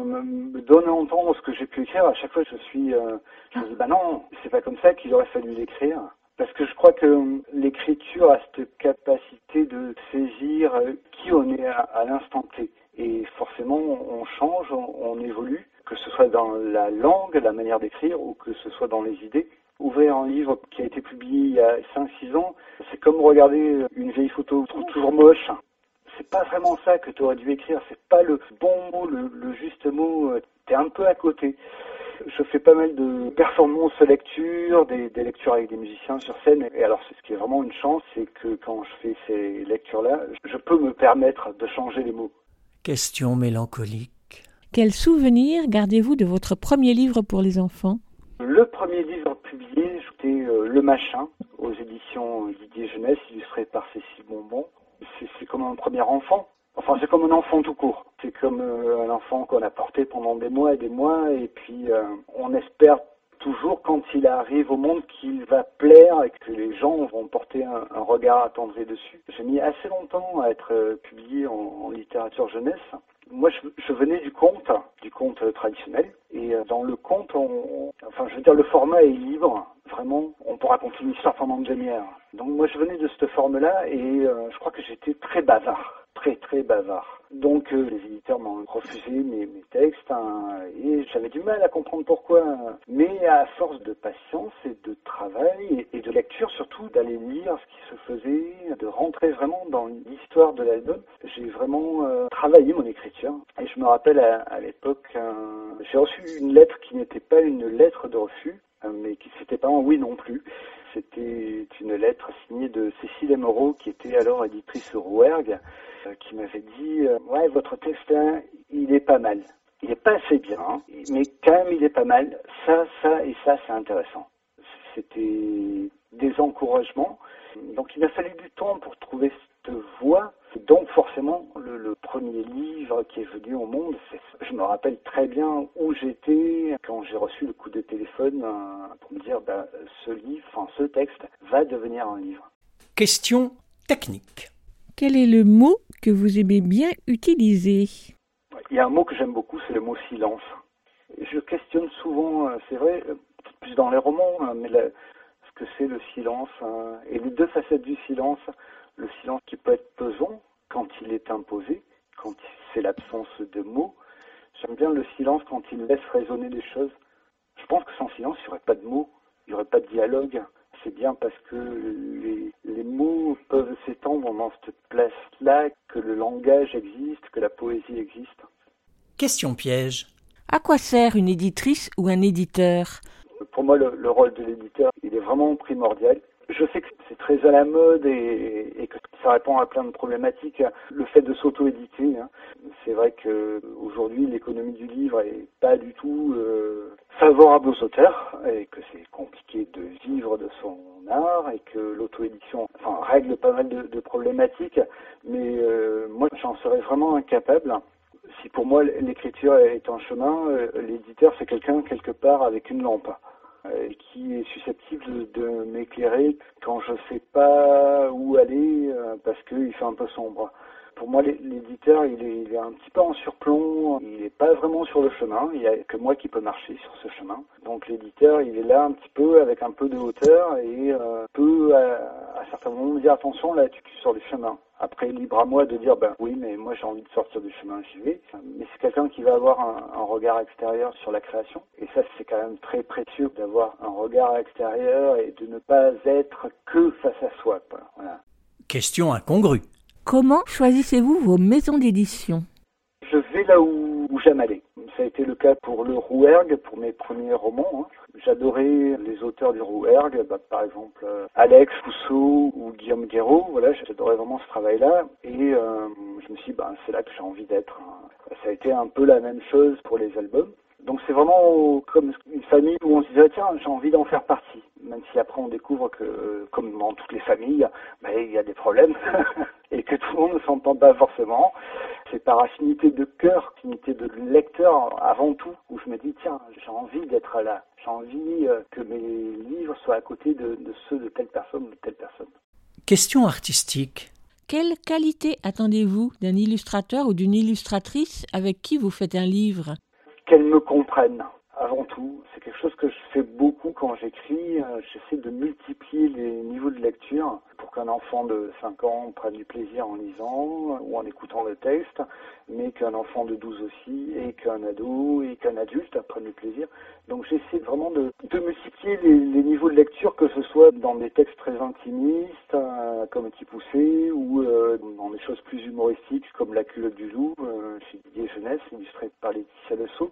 me, donnent à entendre ce que j'ai pu écrire. À chaque fois, je suis, euh, je me dis bah non, c'est pas comme ça qu'il aurait fallu l'écrire. Parce que je crois que l'écriture a cette capacité de saisir euh, qui on est à, à l'instant T. Et forcément, on change, on évolue, que ce soit dans la langue, la manière d'écrire, ou que ce soit dans les idées. Ouvrir un livre qui a été publié il y a 5-6 ans, c'est comme regarder une vieille photo toujours moche. C'est pas vraiment ça que tu aurais dû écrire, c'est pas le bon mot, le, juste mot, euh, t'es un peu à côté. Je fais pas mal de performances lecture, des, des lectures avec des musiciens sur scène. Et alors, ce qui est vraiment une chance, c'est que quand je fais ces lectures-là, je peux me permettre de changer les mots. Question mélancolique. Quel souvenir gardez-vous de votre premier livre pour les enfants? Le premier livre publié, c'était euh, Le Machin, aux éditions Didier Jeunesse, illustré par Cécile Bonbon. C'est comme un premier enfant. Enfin, c'est comme un enfant tout court. C'est comme euh, un enfant qu'on a porté pendant des mois et des mois, et puis euh, on espère toujours quand il arrive au monde qu'il va plaire et que les gens vont porter un, regard attendri dessus. J'ai mis assez longtemps à être euh, publié en, littérature jeunesse. Moi, je, je, venais du conte, du conte traditionnel, et euh, dans le conte, on, enfin, je veux dire, le format est libre. Vraiment, on peut raconter une histoire pendant une demi-heure. Donc, moi, je venais de cette forme-là, et euh, je crois que j'étais très bavard très très bavard. Donc euh, les éditeurs m'ont refusé mes, mes textes hein, et j'avais du mal à comprendre pourquoi. Mais à force de patience et de travail et, de lecture surtout, d'aller lire ce qui se faisait, de rentrer vraiment dans l'histoire de l'album, j'ai vraiment euh, travaillé mon écriture. Et je me rappelle à, à l'époque, euh, j'ai reçu une lettre qui n'était pas une lettre de refus, euh, mais qui c'était pas un oui non plus. C'était une lettre signée de Cécile Emeraude, qui était alors éditrice Rouergue, qui m'avait dit euh, Ouais, votre là, il est pas mal. Il est pas assez bien, hein, mais quand même, il est pas mal. Ça, ça et ça, c'est intéressant. C'était des encouragements. Donc, il m'a fallu du temps pour trouver cette voie. Donc, forcément, le, premier livre qui est venu au monde, je me rappelle très bien où j'étais quand j'ai reçu le coup de téléphone euh, pour me dire bah, ce livre, ce texte va devenir un livre. Question technique. Quel est le mot que vous aimez bien utiliser Il y a un mot que j'aime beaucoup, c'est le mot silence. Je questionne souvent, euh, c'est vrai, peut-être plus dans les romans, hein, mais ce que c'est le silence hein, et les deux facettes du silence. Le silence qui peut être pesant quand il est imposé, quand c'est l'absence de mots. J'aime bien le silence quand il laisse résonner les choses. Je pense que sans silence, il n'y aurait pas de mots, il n'y aurait pas de dialogue. C'est bien parce que les, les mots peuvent s'étendre dans cette place-là, que le langage existe, que la poésie existe. Question piège. À quoi sert une éditrice ou un éditeur? Pour moi, le, le rôle de l'éditeur, il est vraiment primordial. Je sais que c'est très à la mode et, que ça répond à plein de problématiques. Le fait de s'auto-éditer, hein. c'est vrai que aujourd'hui l'économie du livre est pas du tout euh, favorable aux auteurs et que c'est compliqué de vivre de son art et que l'auto-édition règle pas mal de, problématiques. Mais euh, moi, j'en serais vraiment incapable. Si pour moi l'écriture est un chemin, euh, l'éditeur c'est quelqu'un quelque part avec une lampe qui est susceptible de, m'éclairer quand je sais pas où aller euh, parce qu'il fait un peu sombre. Pour moi, l'é- l'éditeur, il est, il est un petit peu en surplomb, il n'est pas vraiment sur le chemin, il n'y a que moi qui peux marcher sur ce chemin. Donc l'éditeur, il est là un petit peu avec un peu de hauteur et euh, peut à, à certains moments me dire attention, là tu es sur le chemin. Après, libre à moi de dire ben oui, mais moi j'ai envie de sortir du chemin, j'y vais. Mais c'est quelqu'un qui va avoir un, un regard extérieur sur la création. Et ça, c'est quand même très précieux d'avoir un regard extérieur et de ne pas être que face à soi. Voilà. Question incongrue. Comment choisissez-vous vos maisons d'édition? Je vais là où, où j'aime aller. Ça a été le cas pour le Rouergue, pour mes premiers romans. hein. J'adorais les auteurs du Rouergue, bah, par exemple euh, Alex Rousseau ou Guillaume Guéraud. Voilà, j'adorais vraiment ce travail-là. Et euh, je me suis dit, bah, c'est là que j'ai envie d'être. hein. Ça a été un peu la même chose pour les albums. Donc c'est vraiment comme une famille où on se disait tiens j'ai envie d'en faire partie. Même si après on découvre que comme dans toutes les familles, ben, il y a des problèmes et que tout le monde ne s'entend pas forcément. C'est par affinité de cœur, affinité de lecteur avant tout, où je me dis tiens j'ai envie d'être là. J'ai envie euh, que mes livres soient à côté de, de ceux de telle personne ou de telle personne. Question artistique. Quelle qualité attendez-vous d'un illustrateur ou d'une illustratrice avec qui vous faites un livre? Qu'elles me comprennent avant tout. C'est quelque chose que je fais beaucoup quand j'écris. Euh, J'essaie de multiplier les niveaux de lecture pour qu'un enfant de 5 ans prenne du plaisir en lisant ou en écoutant le texte, mais qu'un enfant de 12 aussi, et qu'un ado et qu'un adulte prenne du plaisir. Donc j'essaie vraiment de, de multiplier les, les niveaux de lecture, que ce soit dans des textes très intimistes, euh, comme Petit ou euh, dans des choses plus humoristiques, comme La culotte du loup, euh, chez Didier Jeunesse, illustré par Laetitia Lesso.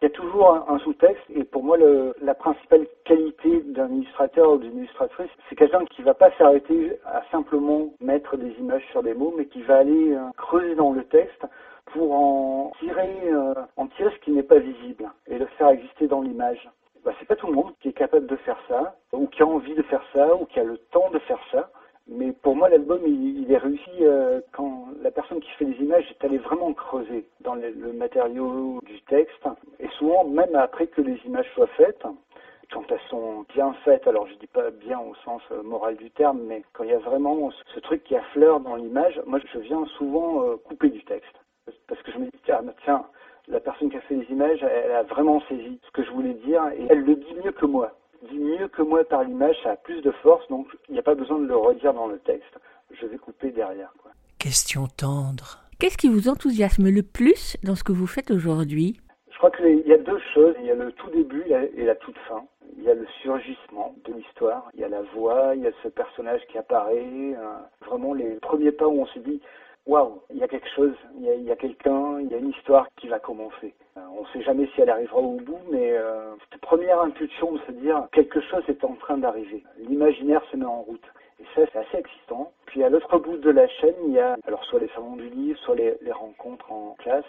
Il y a toujours un, un sous-texte, et pour moi, le, la principale qualité d'un illustrateur ou d'une illustratrice, c'est quelqu'un qui va pas s'arrêter à simplement mettre des images sur des mots, mais qui va aller euh, creuser dans le texte pour en tirer, euh, en tirer ce qui n'est pas visible et le faire exister dans l'image. Bah, c'est pas tout le monde qui est capable de faire ça, ou qui a envie de faire ça, ou qui a le temps de faire ça. Mais pour moi, l'album, il, est réussi euh, quand la personne qui fait les images est allée vraiment creuser dans le, le matériau du texte. Et souvent, même après que les images soient faites, quand elles sont bien faites, alors je dis pas bien au sens euh, moral du terme, mais quand il y a vraiment ce, ce truc qui affleure dans l'image, moi je viens souvent euh, couper du texte. Parce que je me dis, tiens, tiens, la personne qui a fait les images, elle, a vraiment saisi ce que je voulais dire et elle le dit mieux que moi. Dit mieux que moi par l'image, ça a plus de force, donc il n'y a pas besoin de le redire dans le texte. Je vais couper derrière. Quoi. Question tendre. Qu'est-ce qui vous enthousiasme le plus dans ce que vous faites aujourd'hui? Je crois qu'il y a deux choses. Il y a le tout début et la toute fin. Il y a le surgissement de l'histoire. Il y a la voix, il y a ce personnage qui apparaît. euh, vraiment les premiers pas où on se dit waouh, il y a quelque chose, il y a, quelqu'un, il y a une histoire qui va commencer. Euh, on ne sait jamais si elle arrivera au bout, mais euh, cette première impulsion de se dire quelque chose est en train d'arriver. L'imaginaire se met en route. Et ça, c'est assez excitant. Puis à l'autre bout de la chaîne, il y a alors soit les salons du livre, soit les, rencontres en classe,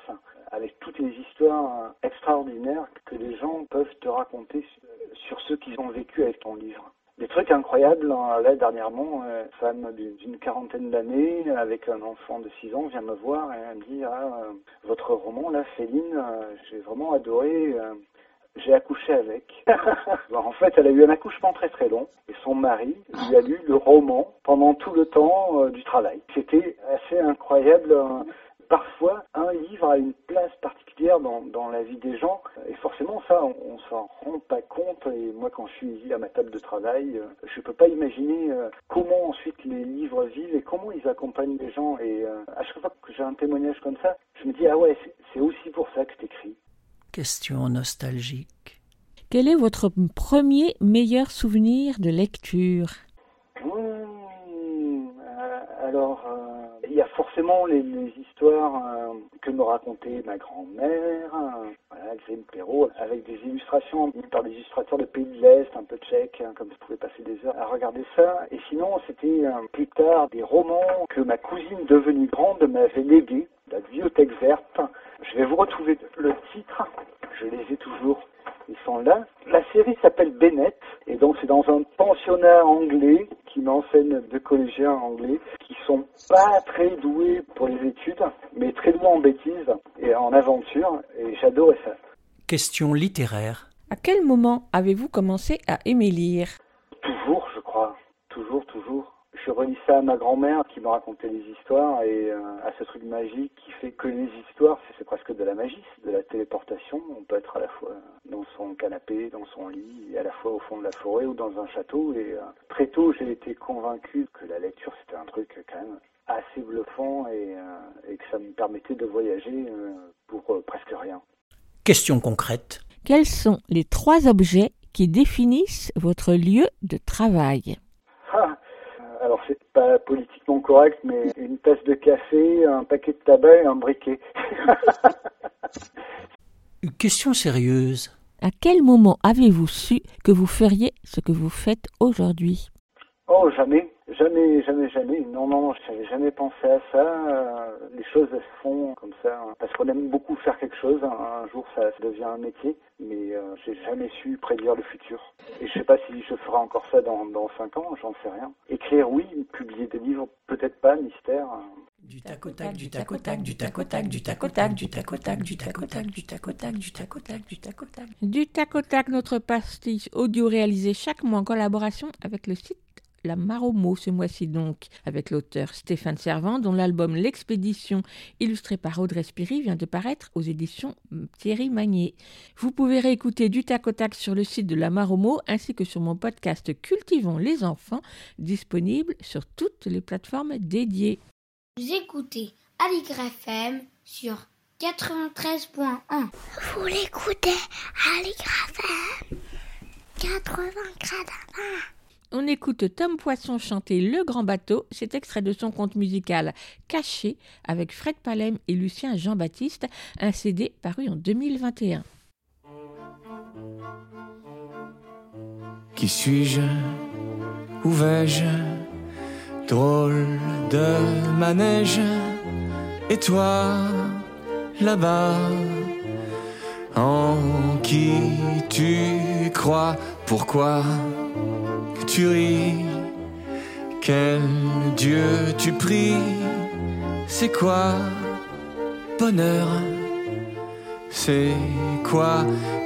avec toutes les histoires euh, extraordinaires que les gens peuvent te raconter sur, sur ce qu'ils ont vécu avec ton livre. Des trucs incroyables. hein. Là, dernièrement, euh, une femme d'une quarantaine d'années, avec un enfant de 6 ans, vient me voir et elle me dit ah, euh, votre roman, là, Céline, euh, j'ai vraiment adoré. j'ai accouché avec. Alors, en fait, elle a eu un accouchement très très long et son mari lui a lu le roman pendant tout le temps du travail. C'était assez incroyable. Parfois, un livre a une place particulière dans, dans la vie des gens et forcément ça, on, on s'en rend pas compte. Et moi, quand je suis à ma table de travail, euh, je peux pas imaginer euh, comment ensuite les livres vivent et comment ils accompagnent les gens. Et euh, à chaque fois que j'ai un témoignage comme ça, je me dis ah ouais, c'est- aussi pour ça que t'écris. Question nostalgique. Quel est votre premier meilleur souvenir de lecture? Mmh, euh, alors, il y a forcément les, histoires euh, que me racontait ma grand-mère, euh, voilà, Perrault, avec des illustrations par des illustrateurs de pays de l'Est, un peu tchèques, hein, comme je pouvais passer des heures à regarder ça. Et sinon, c'était euh, plus tard des romans que ma cousine devenue grande m'avait légués, la bibliothèque verte. Je vais vous retrouver le titre, je les ai toujours. Ils sont là. La série s'appelle Bennett, et donc c'est dans un pensionnat anglais qui m'enseigne de collégiens anglais qui sont pas très doués pour les études, mais très doués en bêtises et en aventure, et j'adorais ça. Question littéraire. À quel moment avez-vous commencé à aimer lire? Toujours, je crois. Toujours, toujours. Je relis ça à ma grand-mère qui me racontait les histoires et euh, à ce truc magique qui fait que les histoires, c'est presque de la magie, c'est de la téléportation. On peut être à la fois dans son canapé, dans son lit, et à la fois au fond de la forêt ou dans un château. Et euh, très tôt, j'ai été convaincu que la lecture, c'était un truc quand même assez bluffant et, euh, et que ça me permettait de voyager euh, pour euh, presque rien. Question concrète. Quels sont les trois objets qui définissent votre lieu de travail? euh, alors c'est pas politiquement correct, mais une tasse de café, un paquet de tabac et un briquet. Question sérieuse. À quel moment avez-vous su que vous feriez ce que vous faites aujourd'hui? Oh, jamais, jamais, jamais, jamais. Non, non, j'avais jamais pensé à ça. Euh, les choses elles se font comme ça, hein. parce qu'on aime beaucoup faire quelque chose. Un, jour, ça, ça devient un métier, mais euh, j'ai jamais su prédire le futur. Et je sais pas si je ferai encore ça dans dans cinq ans, j'en sais rien. Écrire, oui, publier des livres, peut-être pas, mystère. euh. Du tac au tac, du tac au tac, du tac au tac, du tac au tac, du tac au tac, du tac au tac, du tac au tac, du tac au tac, du tac au tac. Du tac au tac, notre pastiche audio réalisé chaque mois en collaboration avec le site La Maromo ce mois-ci donc, avec l'auteur Stéphane Servant, dont l'album L'Expédition, illustré par Audrey Spiri, vient de paraître aux éditions Thierry Magnier. Vous pouvez réécouter du tac au tac sur le site de La Maromo ainsi que sur mon podcast Cultivons les enfants, disponible sur toutes les plateformes dédiées. Vous écoutez Aligre FM sur 93.1. Vous l'écoutez à l'IGRAFM 80 On écoute Tom Poisson chanter Le Grand Bateau, cet extrait de son conte musical Caché avec Fred Palem et Lucien Jean-Baptiste, un CD paru en 2021. Qui suis-je? Où vais-je? Drôle de manège. Et toi, là-bas, en qui tu crois? Pourquoi? Tu ris. Quel Dieu tu pries. C'est quoi bonheur? C'est quoi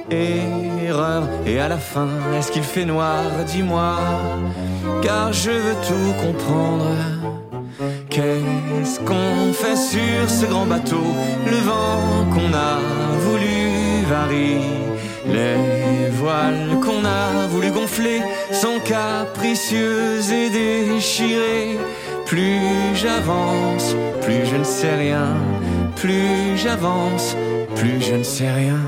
erreur? Et à la fin, est-ce qu'il fait noir? Dis-moi, car je veux tout comprendre. Qu'est-ce qu'on fait sur ce grand bateau? Le vent qu'on a voulu varie. Les qu'on a voulu gonfler sont capricieuses et déchirées. Plus j'avance, plus je ne sais rien. Plus j'avance, plus je ne sais rien.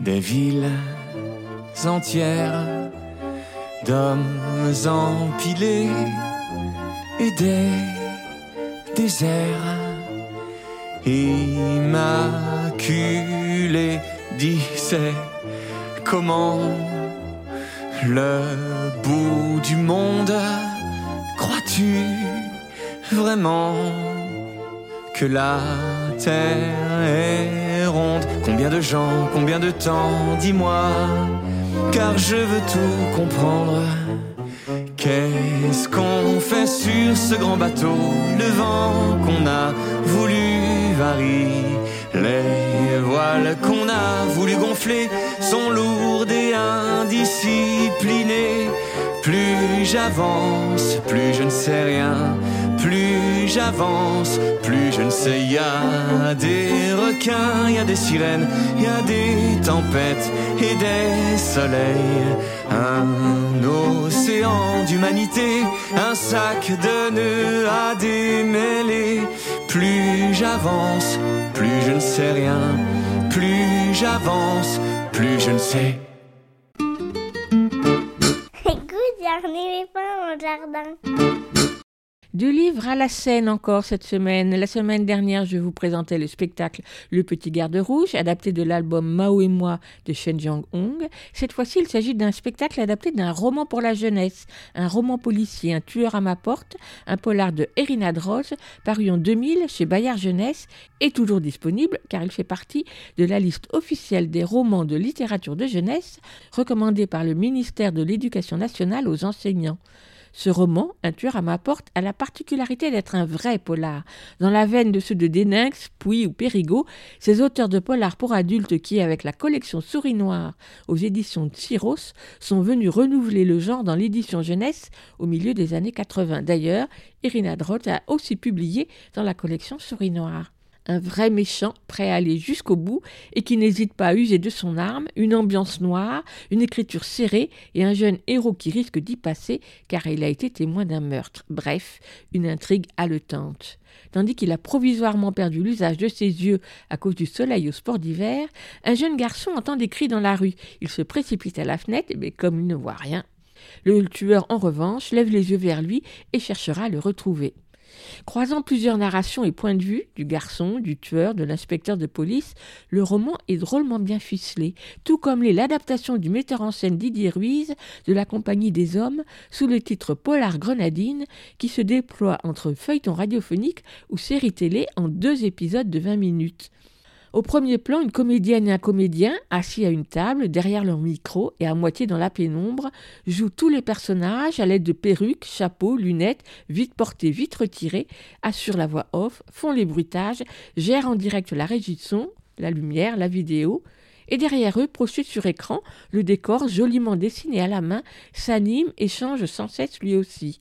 Des villes entières d'hommes empilés et des déserts immaculés. C'est comment le bout du monde crois-tu vraiment que la terre est ronde? Combien de gens, combien de temps, dis-moi, car je veux tout comprendre. Qu'est-ce qu'on fait sur ce grand bateau? Le vent qu'on a voulu varie. Les voiles qu'on a voulu gonfler sont lourdes et indisciplinées. Plus j'avance, plus je ne sais rien. Plus j'avance, plus je ne sais. Y a des requins, y a des sirènes, y a des tempêtes et des soleils. Un océan d'humanité, un sac de nœuds à démêler. Plus j'avance, plus je ne sais rien. Plus j'avance, plus je ne sais. Écoute, jardin. Du livre à la scène encore cette semaine. La semaine dernière, je vous présentais le spectacle Le Petit Garde Rouge, adapté de l'album Mao et moi de Shen Jiang-hong. Cette fois-ci, il s'agit d'un spectacle adapté d'un roman pour la jeunesse, un roman policier, un tueur à ma porte, un polar de Erina Droz, paru en 2000 chez Bayard Jeunesse, et toujours disponible car il fait partie de la liste officielle des romans de littérature de jeunesse recommandés par le ministère de l'Éducation nationale aux enseignants. Ce roman, Un tueur à ma porte, a la particularité d'être un vrai polar. Dans la veine de ceux de Déninx, Puy ou Périgot, ces auteurs de polar pour adultes qui, avec la collection Souris Noire aux éditions de sont venus renouveler le genre dans l'édition jeunesse au milieu des années 80. D'ailleurs, Irina Drott a aussi publié dans la collection Souris Noire un vrai méchant prêt à aller jusqu'au bout et qui n'hésite pas à user de son arme, une ambiance noire, une écriture serrée et un jeune héros qui risque d'y passer car il a été témoin d'un meurtre. Bref, une intrigue haletante. Tandis qu'il a provisoirement perdu l'usage de ses yeux à cause du soleil au sport d'hiver, un jeune garçon entend des cris dans la rue. Il se précipite à la fenêtre, mais comme il ne voit rien, le tueur, en revanche, lève les yeux vers lui et cherchera à le retrouver. Croisant plusieurs narrations et points de vue, du garçon, du tueur, de l'inspecteur de police, le roman est drôlement bien ficelé, tout comme l'est l'adaptation du metteur en scène Didier Ruiz de la Compagnie des Hommes sous le titre Polar Grenadine, qui se déploie entre feuilleton radiophonique ou série télé en deux épisodes de 20 minutes. Au premier plan, une comédienne et un comédien, assis à une table, derrière leur micro et à moitié dans la pénombre, jouent tous les personnages à l'aide de perruques, chapeaux, lunettes, vite portées, vite retirées, assurent la voix off, font les bruitages, gèrent en direct la régie de son, la lumière, la vidéo, et derrière eux, projeté sur écran, le décor, joliment dessiné à la main, s'anime et change sans cesse lui aussi.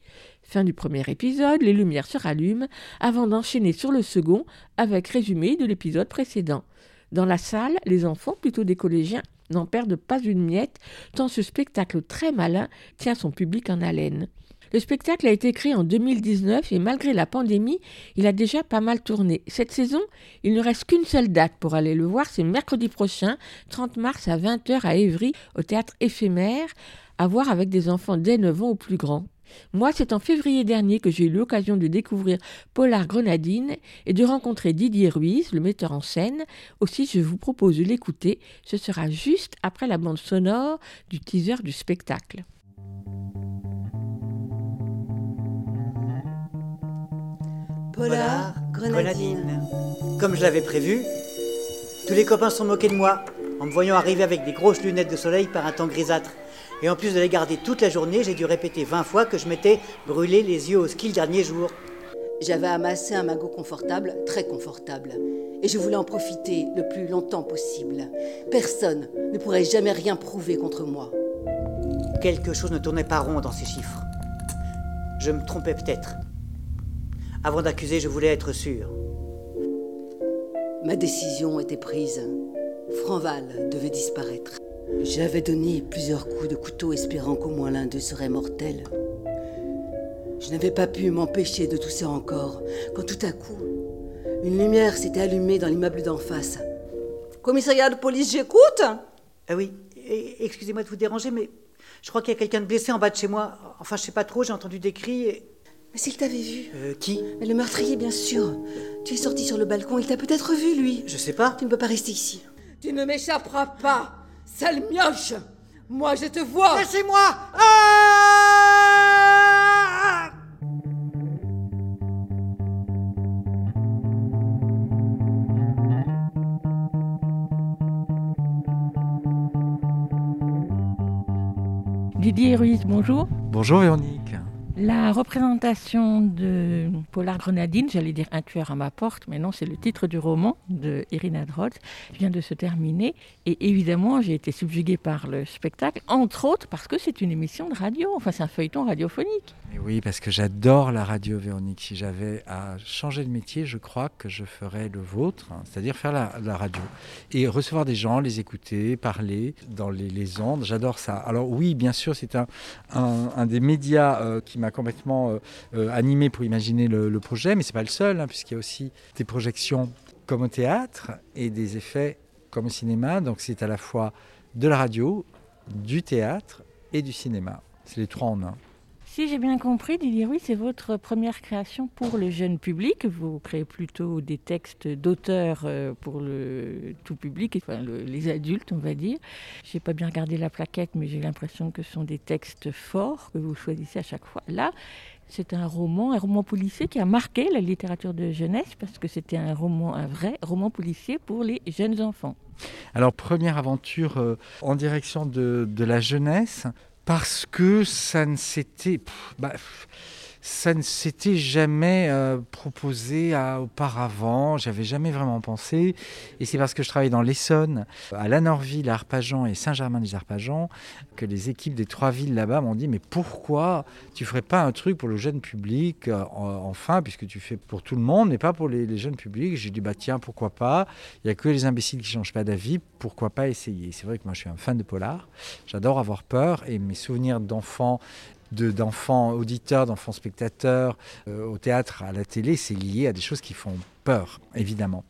Fin du premier épisode, les lumières se rallument avant d'enchaîner sur le second avec résumé de l'épisode précédent. Dans la salle, les enfants, plutôt des collégiens, n'en perdent pas une miette, tant ce spectacle très malin tient son public en haleine. Le spectacle a été créé en 2019 et malgré la pandémie, il a déjà pas mal tourné. Cette saison, il ne reste qu'une seule date pour aller le voir, c'est mercredi prochain, 30 mars à 20h à Évry, au théâtre éphémère, à voir avec des enfants dès 9 ans ou plus grands. Moi, c'est en février dernier que j'ai eu l'occasion de découvrir Polar Grenadine et de rencontrer Didier Ruiz, le metteur en scène. Aussi, je vous propose de l'écouter. Ce sera juste après la bande sonore du teaser du spectacle. Polar Grenadine. Comme je l'avais prévu, tous les copains sont moqués de moi en me voyant arriver avec des grosses lunettes de soleil par un temps grisâtre. Et en plus de les garder toute la journée, j'ai dû répéter 20 fois que je m'étais brûlé les yeux au ski le dernier jour. J'avais amassé un magot confortable, très confortable, et je voulais en profiter le plus longtemps possible. Personne ne pourrait jamais rien prouver contre moi. Quelque chose ne tournait pas rond dans ces chiffres. Je me trompais peut-être. Avant d'accuser, je voulais être sûr. Ma décision était prise. Franval devait disparaître. J'avais donné plusieurs coups de couteau espérant qu'au moins l'un d'eux serait mortel. Je n'avais pas pu m'empêcher de tousser encore quand tout à coup, une lumière s'était allumée dans l'immeuble d'en face. Commissariat de police, j'écoute Ah oui, excusez-moi de vous déranger, mais je crois qu'il y a quelqu'un de blessé en bas de chez moi. Enfin, je sais pas trop, j'ai entendu des cris et... Mais s'il t'avait vu Euh, qui? Mais le meurtrier, bien sûr. Tu es sorti sur le balcon, il t'a peut-être vu, lui. Je sais pas. Tu ne peux pas rester ici. Tu ne m'échapperas pas Sale mioche Moi, je te vois Laissez-moi ah Didier Ruiz, bonjour. Bonjour Véronique. La représentation de Polar Grenadine, j'allais dire Un tueur à ma porte, mais non, c'est le titre du roman de Irina Droz, vient de se terminer. Et évidemment, j'ai été subjuguée par le spectacle, entre autres parce que c'est une émission de radio, enfin c'est un feuilleton radiophonique. Oui, parce que j'adore la radio, Véronique. Si j'avais à changer de métier, je crois que je ferais le vôtre, hein, c'est-à-dire faire la, radio et recevoir des gens, les écouter, parler dans les, les ondes. J'adore ça. Alors oui, bien sûr, c'est un, un, un, des médias euh, qui m'a complètement euh, euh, animé pour imaginer le, projet, mais c'est pas le seul, hein, puisqu'il y a aussi des projections comme au théâtre et des effets comme au cinéma. Donc c'est à la fois de la radio, du théâtre et du cinéma. C'est les trois en un. Si j'ai bien compris, Didier Ruiz, c'est votre première création pour le jeune public. Vous créez plutôt des textes d'auteurs euh, pour le tout public, les adultes, on va dire. J'ai pas bien regardé la plaquette, mais j'ai l'impression que ce sont des textes forts que vous choisissez à chaque fois. Là, c'est un roman, un roman policier qui a marqué la littérature de jeunesse parce que c'était un roman, un vrai roman policier pour les jeunes enfants. Alors, première aventure euh, en direction de la jeunesse, parce que ça ne s'était. bah, ça ne s'était jamais euh, proposé auparavant, j'avais jamais vraiment pensé. Et c'est parce que je travaille dans l'Essonne, à Lanorville, à Arpajon et Saint-Germain-des-Arpajons, que les équipes des trois villes là-bas m'ont dit Mais pourquoi tu ferais pas un truc pour le jeune public, euh, en- enfin, puisque tu fais pour tout le monde, mais pas pour les, les jeunes publics? J'ai dit Bah tiens, pourquoi pas? Il n'y a que les imbéciles qui changent pas d'avis, pourquoi pas essayer? C'est vrai que moi je suis un fan de polar, j'adore avoir peur et mes souvenirs d'enfants de- d'enfants auditeurs, d'enfants spectateurs euh, au théâtre, à la télé, c'est lié à des choses qui font peur, évidemment.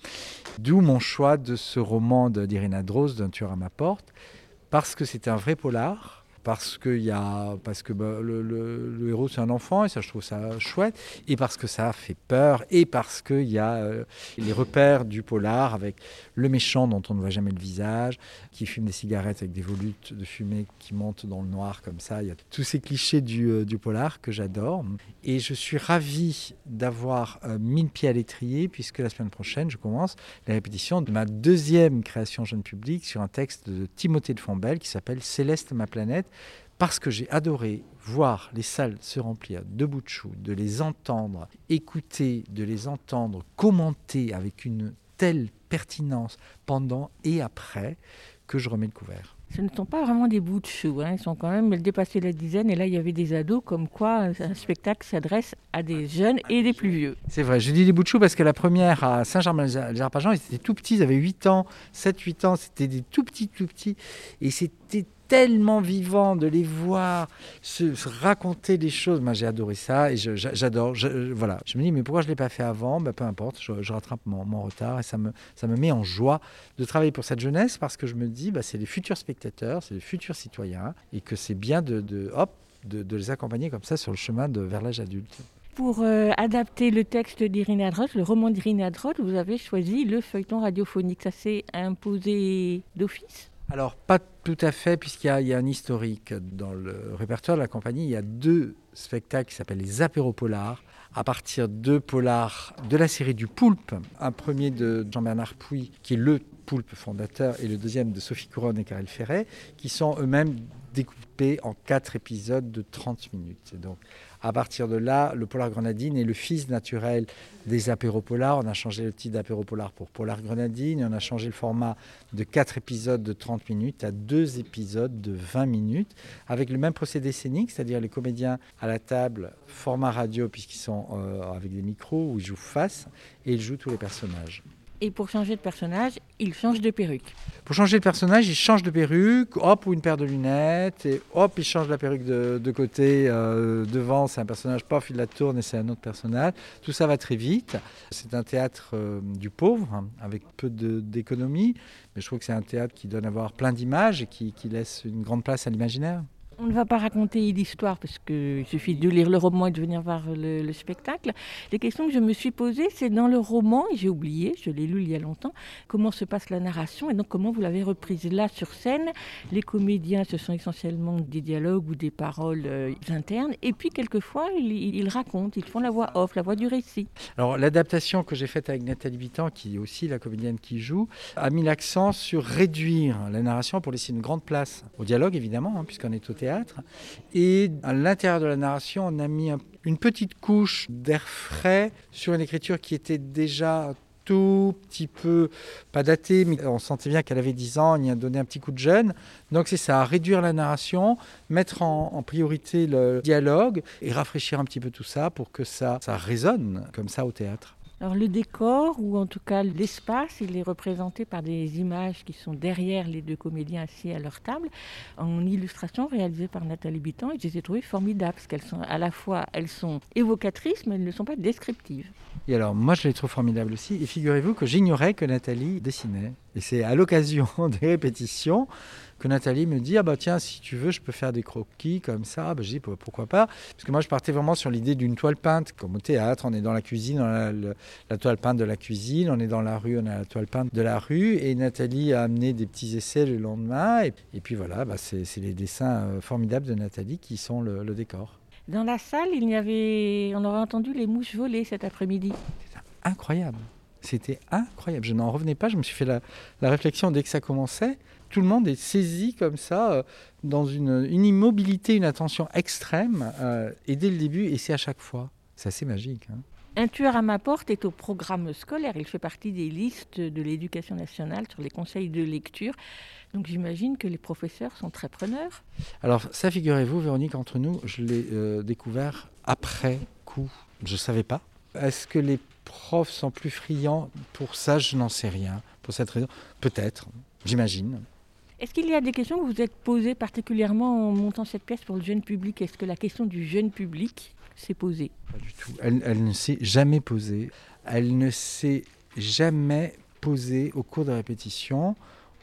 D'où mon choix de ce roman d'Irina Droz, D'un tueur à ma porte, parce que c'est un vrai polar, parce que, y a, parce que bah, le, héros c'est un enfant, et ça je trouve ça chouette, et parce que ça fait peur, et parce qu'il y a euh, les repères du polar avec le méchant dont on ne voit jamais le visage, qui fume des cigarettes avec des volutes de fumée qui montent dans le noir comme ça. Il y a tous ces clichés du, euh, polar que j'adore. Et je suis ravi d'avoir euh, mis le pied à l'étrier puisque la semaine prochaine, je commence la répétition de ma deuxième création jeune public sur un texte de Timothée de Fombelle qui s'appelle Céleste ma planète parce que j'ai adoré voir les salles se remplir de bouts de chou, de les entendre, écouter, de les entendre commenter avec une telle pertinence pendant et après que je remets le couvert. Ce ne sont pas vraiment des bouts de chou, hein. ils sont quand même dépassés la dizaine. Et là, il y avait des ados, comme quoi un spectacle s'adresse à des jeunes et des plus vieux. C'est vrai, je dis des bouts de chou parce que la première à Saint-Germain-les-Arpajans, ils étaient tout petits, ils avaient 8 ans, 7-8 ans, c'était des tout petits, tout petits. Et c'était tellement vivant de les voir se, raconter des choses. Moi, j'ai adoré ça et j'adore. Voilà. je me dis, mais pourquoi je ne l'ai pas fait avant? Ben, Peu importe, je, rattrape mon, retard et ça me, ça me met en joie de travailler pour cette jeunesse parce que je me dis, ben, c'est les futurs spectateurs, c'est les futurs citoyens et que c'est bien de, hop, de, les accompagner comme ça sur le chemin vers l'âge adulte. Pour euh, adapter le texte d'Irina Droz, le roman d'Irina Droz, vous avez choisi le feuilleton radiophonique. Ça s'est imposé d'office? Alors, pas tout à fait, puisqu'il y, a- un historique. Dans le répertoire de la compagnie, il y a deux spectacles qui s'appellent les apéropolars, à partir de polars de la série du Poulpe. Un premier de Jean-Bernard Pouy, qui est le Poulpe fondateur, et le deuxième de Sophie Couronne et Karel Ferret, qui sont eux-mêmes découpés en quatre épisodes de 30 minutes. Donc, à partir de là, le polar grenadine est le fils naturel des apéropolars. On a changé le titre d'apéropolar pour polar grenadine et on a changé le format de 4 épisodes de 30 minutes à 2 épisodes de 20 minutes avec le même procédé scénique, c'est-à-dire les comédiens à la table, format radio puisqu'ils sont euh, avec des micros où ils jouent face et ils jouent tous les personnages. Et pour changer de personnage, il change de perruque. Pour changer de personnage, il change de perruque, hop, ou une paire de lunettes, et hop, il change la perruque de, côté. euh, devant, c'est un personnage, paf, il la tourne et c'est un autre personnage. Tout ça va très vite. C'est un théâtre euh, du pauvre, hein, avec peu d'économie, mais je trouve que c'est un théâtre qui donne à voir plein d'images et qui laisse une grande place à l'imaginaire. On ne va pas raconter l'histoire parce qu'il suffit de lire le roman et de venir voir le, le spectacle. Les questions que je me suis posées, c'est dans le roman, et j'ai oublié, je l'ai lu il y a longtemps, comment se passe la narration et donc comment vous l'avez reprise là sur scène. Les comédiens, ce sont essentiellement des dialogues ou des paroles euh, internes. Et puis quelquefois, ils, racontent, ils font la voix off, la voix du récit. Alors l'adaptation que j'ai faite avec Nathalie Bittan, qui est aussi la comédienne qui joue, a mis l'accent sur réduire la narration pour laisser une grande place au dialogue évidemment, hein, puisqu'on est au Et à l'intérieur de la narration, on a mis un- une petite couche d'air frais sur une écriture qui était déjà tout petit peu, pas datée, mais on sentait bien qu'elle avait 10 ans, on y a donné un petit coup de jeune. Donc c'est ça, réduire la narration, mettre en, en priorité le dialogue et rafraîchir un petit peu tout ça pour que ça, ça résonne comme ça au théâtre. Alors le décor, ou en tout cas l'espace, il est représenté par des images qui sont derrière les deux comédiens assis à leur table, en illustration réalisée par Nathalie Bittan, et je les ai trouvées formidables, parce qu'elles sont à la fois, elles sont évocatrices, mais elles ne sont pas descriptives. Et alors, moi, je les trouve formidables aussi. Et figurez-vous que j'ignorais que Nathalie dessinait. Et c'est à l'occasion des répétitions que Nathalie me dit ah bah tiens si tu veux je peux faire des croquis comme ça. Bah, je dis pourquoi pas? Parce que moi je partais vraiment sur l'idée d'une toile peinte comme au théâtre. On est dans la cuisine, on a la toile peinte de la cuisine, on est dans la rue, on a la toile peinte de la rue et Nathalie a amené des petits essais le lendemain et, et puis voilà bah, c'est les dessins euh, formidables de Nathalie qui sont le, le décor. Dans la salle, il y avait, on aurait entendu les mouches voler cet après-midi. incroyable. C'était incroyable. Je n'en revenais pas. Je me suis fait la, la réflexion dès que ça commençait. Tout le monde est saisi comme ça, euh, dans une, une immobilité, une attention extrême, euh, et dès le début, et c'est à chaque fois. C'est assez magique. hein. Un tueur à ma porte est au programme scolaire. Il fait partie des listes de l'éducation nationale sur les conseils de lecture. Donc j'imagine que les professeurs sont très preneurs. Alors, ça, figurez-vous, Véronique, entre nous, je l'ai euh, découvert après coup. Je ne savais pas. Est-ce que les profs sont plus friands pour ça? Je n'en sais rien. Pour cette raison Peut-être, j'imagine. Est-ce qu'il y a des questions que vous êtes posées particulièrement en montant cette pièce pour le jeune public? Est-ce que la question du jeune public s'est posée? Elle, elle ne s'est jamais posée. Elle ne s'est jamais posée au cours de répétition.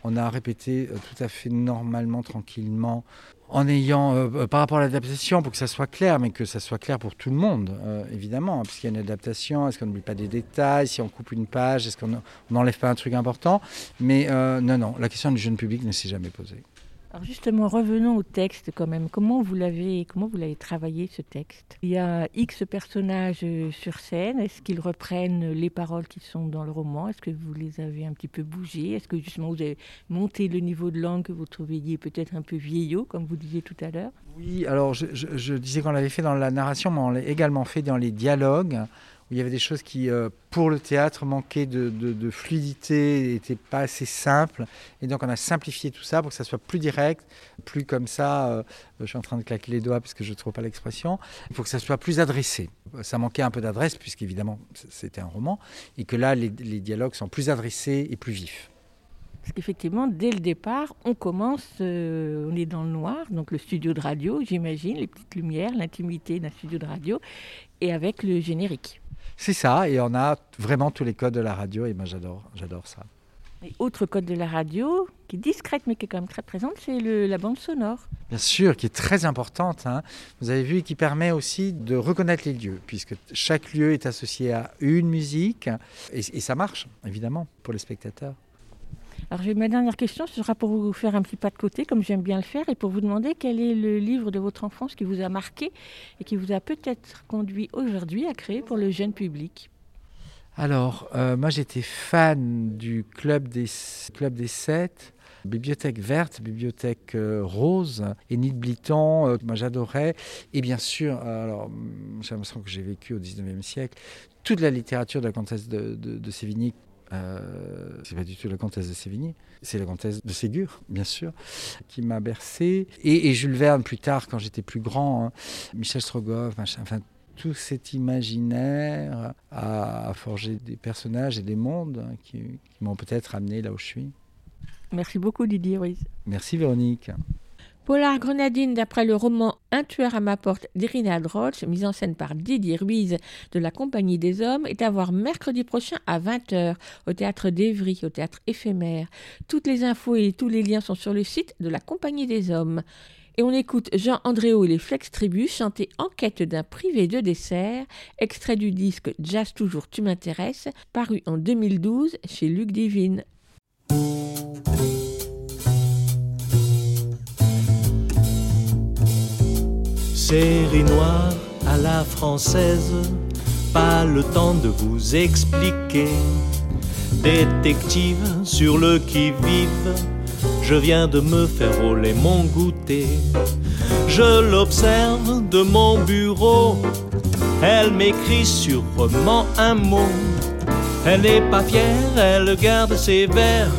On a répété euh, tout à fait normalement, tranquillement, en ayant, euh, euh, par rapport à l'adaptation, pour que ça soit clair, mais que ça soit clair pour tout le monde, euh, évidemment, hein, puisqu'il y a une adaptation, est-ce qu'on n'oublie pas des détails, si on coupe une page, est-ce qu'on on n'enlève pas un truc important Mais non, non, la question du jeune public ne s'est jamais posée. Alors justement, revenons au texte quand même. Comment vous l'avez, comment vous l'avez travaillé ce texte? Il y a X personnages euh, sur scène. Est-ce qu'ils reprennent les paroles qui sont dans le roman? Est-ce que vous les avez un petit peu bougées? Est-ce que justement vous avez monté le niveau de langue que vous trouviez peut-être un peu vieillot, comme vous disiez tout à l'heure? Oui, alors je, disais qu'on l'avait fait dans la narration, mais on l'a également fait dans les dialogues, il y avait des choses qui, euh, pour le théâtre, manquaient de, fluidité, n'étaient pas assez simples. Et donc on a simplifié tout ça pour que ça soit plus direct, plus comme ça. euh, je suis en train de claquer les doigts parce que je ne trouve pas l'expression. Faut que ça soit plus adressé. Ça manquait un peu d'adresse, puisqu'évidemment c'était un roman, et que là, les, les dialogues sont plus adressés et plus vifs. Parce qu'effectivement, dès le départ, on commence, euh, on est dans le noir, donc le studio de radio, j'imagine, les petites lumières, l'intimité d'un studio de radio, et avec le générique. C'est ça, et on a vraiment tous les codes de la radio, et moi j'adore, j'adore ça. Et autre code de la radio, qui est discrète mais qui est quand même très présente, c'est le- la bande sonore. Bien sûr, qui est très importante. hein. Vous avez vu, et qui permet aussi de reconnaître les lieux, puisque chaque lieu est associé à une musique, et, et ça marche, évidemment, pour les spectateurs. Alors ma dernière question, sera pour vous faire un petit pas de côté, comme j'aime bien le faire, et pour vous demander quel est le livre de votre enfance qui vous a marqué et qui vous a peut-être conduit aujourd'hui à créer pour le jeune public. Alors, euh, moi j'étais fan du Club des, Club des Sept, Bibliothèque verte, bibliothèque euh, rose, Enid Bliton, euh, moi j'adorais. Et bien sûr, alors j'ai l'impression que j'ai vécu au 19e siècle, toute la littérature de la comtesse de, de, de Sévigné. Euh, c'est pas du tout la comtesse de Sévigné, c'est la comtesse de Ségur, bien sûr, qui m'a bercé. Et, et Jules Verne plus tard, quand j'étais plus grand, hein, Michel Strogoff, machin, enfin tout cet imaginaire a, forgé des personnages et des mondes hein, qui, qui m'ont peut-être amené là où je suis. Merci beaucoup Didier Ruiz. Merci Véronique. Polar Grenadine, d'après le roman Un tueur à ma porte d'Irina Droch, mise en scène par Didier Ruiz de la Compagnie des Hommes, est à voir mercredi prochain à 20h au théâtre d'Evry, au théâtre éphémère. Toutes les infos et tous les liens sont sur le site de la Compagnie des Hommes. Et on écoute Jean Andréo et les Flex Tribus chanter En quête d'un privé de dessert, extrait du disque Jazz Toujours Tu m'intéresses, paru en 2012 chez Luc Divine. Série noire à la française, pas le temps de vous expliquer. Détective sur le qui-vive, je viens de me faire rouler mon goûter. Je l'observe de mon bureau, elle m'écrit sûrement un mot. Elle n'est pas fière, elle garde ses verres.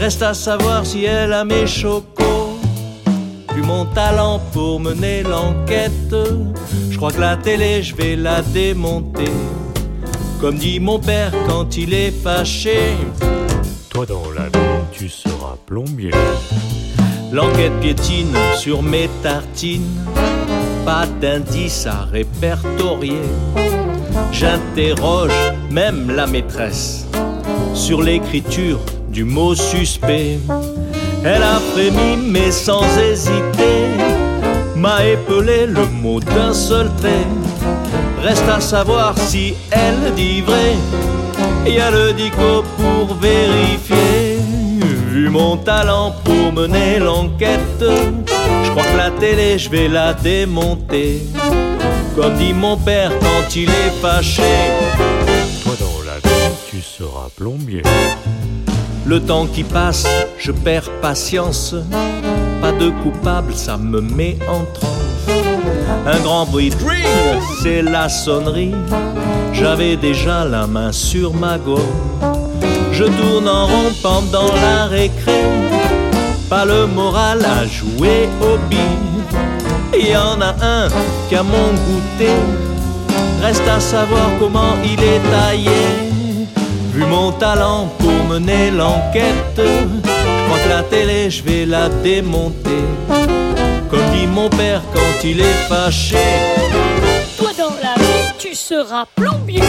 Reste à savoir si elle a mes chocos. Vu mon talent pour mener l'enquête, je crois que la télé, je vais la démonter. Comme dit mon père quand il est fâché. Toi dans la vie, tu seras plombier. L'enquête piétine sur mes tartines, pas d'indice à répertorier. J'interroge même la maîtresse sur l'écriture du mot suspect. Elle a frémi mais sans hésiter, m'a épelé le mot d'un seul trait. Reste à savoir si elle dit vrai. Y a le dico pour vérifier. Vu mon talent pour mener l'enquête, je crois que la télé, je vais la démonter. Comme dit mon père quand il est fâché. Toi dans la vie, tu seras plombier. Le temps qui passe, je perds patience. Pas de coupable, ça me met en transe. Un grand bruit c'est la sonnerie. J'avais déjà la main sur ma gomme. Je tourne en rond pendant la récré. Pas le moral à jouer au. Il y en a un qui a mon goûter. Reste à savoir comment il est taillé. Vu mon talent pour mener l'enquête, je crois que la télé, je vais la démonter. Comme dit mon père quand il est fâché. Toi dans la vie, tu seras plombier.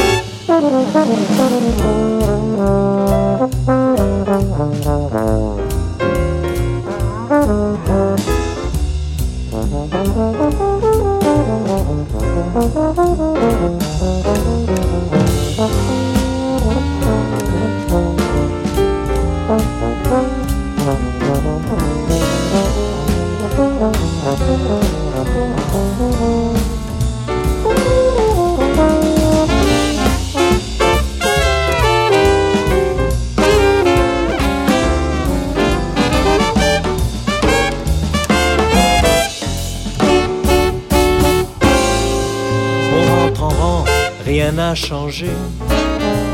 Rien n'a changé.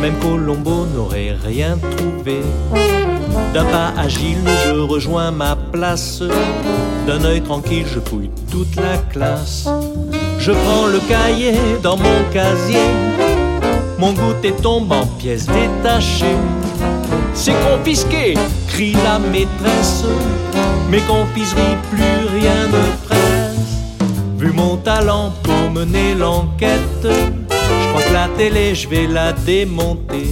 Même Colombo n'aurait rien trouvé. D'un pas agile, je rejoins ma place. D'un œil tranquille, je fouille toute la classe. Je prends le cahier dans mon casier. Mon goûter tombe en pièces détachées. C'est confisqué, crie la maîtresse. Mes confiseries, plus rien ne presse. Vu mon talent pour mener l'enquête, que la télé, je vais la démonter.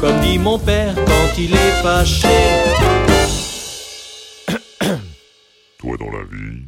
Comme dit mon père quand il est fâché. Toi dans la vie.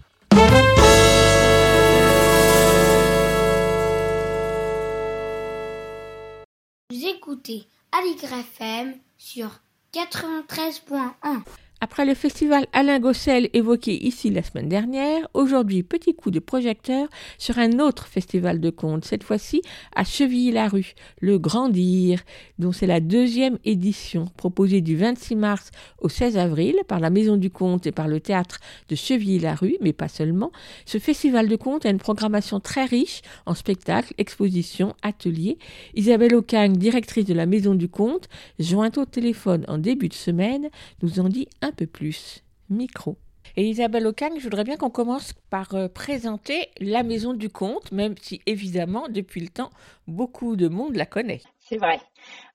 Vous écoutez Aligre FM sur 93.1. Après le festival Alain Gossel évoqué ici la semaine dernière, aujourd'hui petit coup de projecteur sur un autre festival de contes, cette fois-ci à Chevilly-la-Rue, le Grandir, dont c'est la deuxième édition, proposée du 26 mars au 16 avril par la Maison du Conte et par le théâtre de Chevilly-la-Rue, mais pas seulement. Ce festival de contes a une programmation très riche en spectacles, expositions, ateliers. Isabelle Ocagne, directrice de la Maison du Conte, jointe au téléphone en début de semaine, nous en dit un peu plus. Micro. Et Isabelle Ocagne, je voudrais bien qu'on commence par euh, présenter la Maison du Conte, même si évidemment, depuis le temps, beaucoup de monde la connaît. C'est vrai.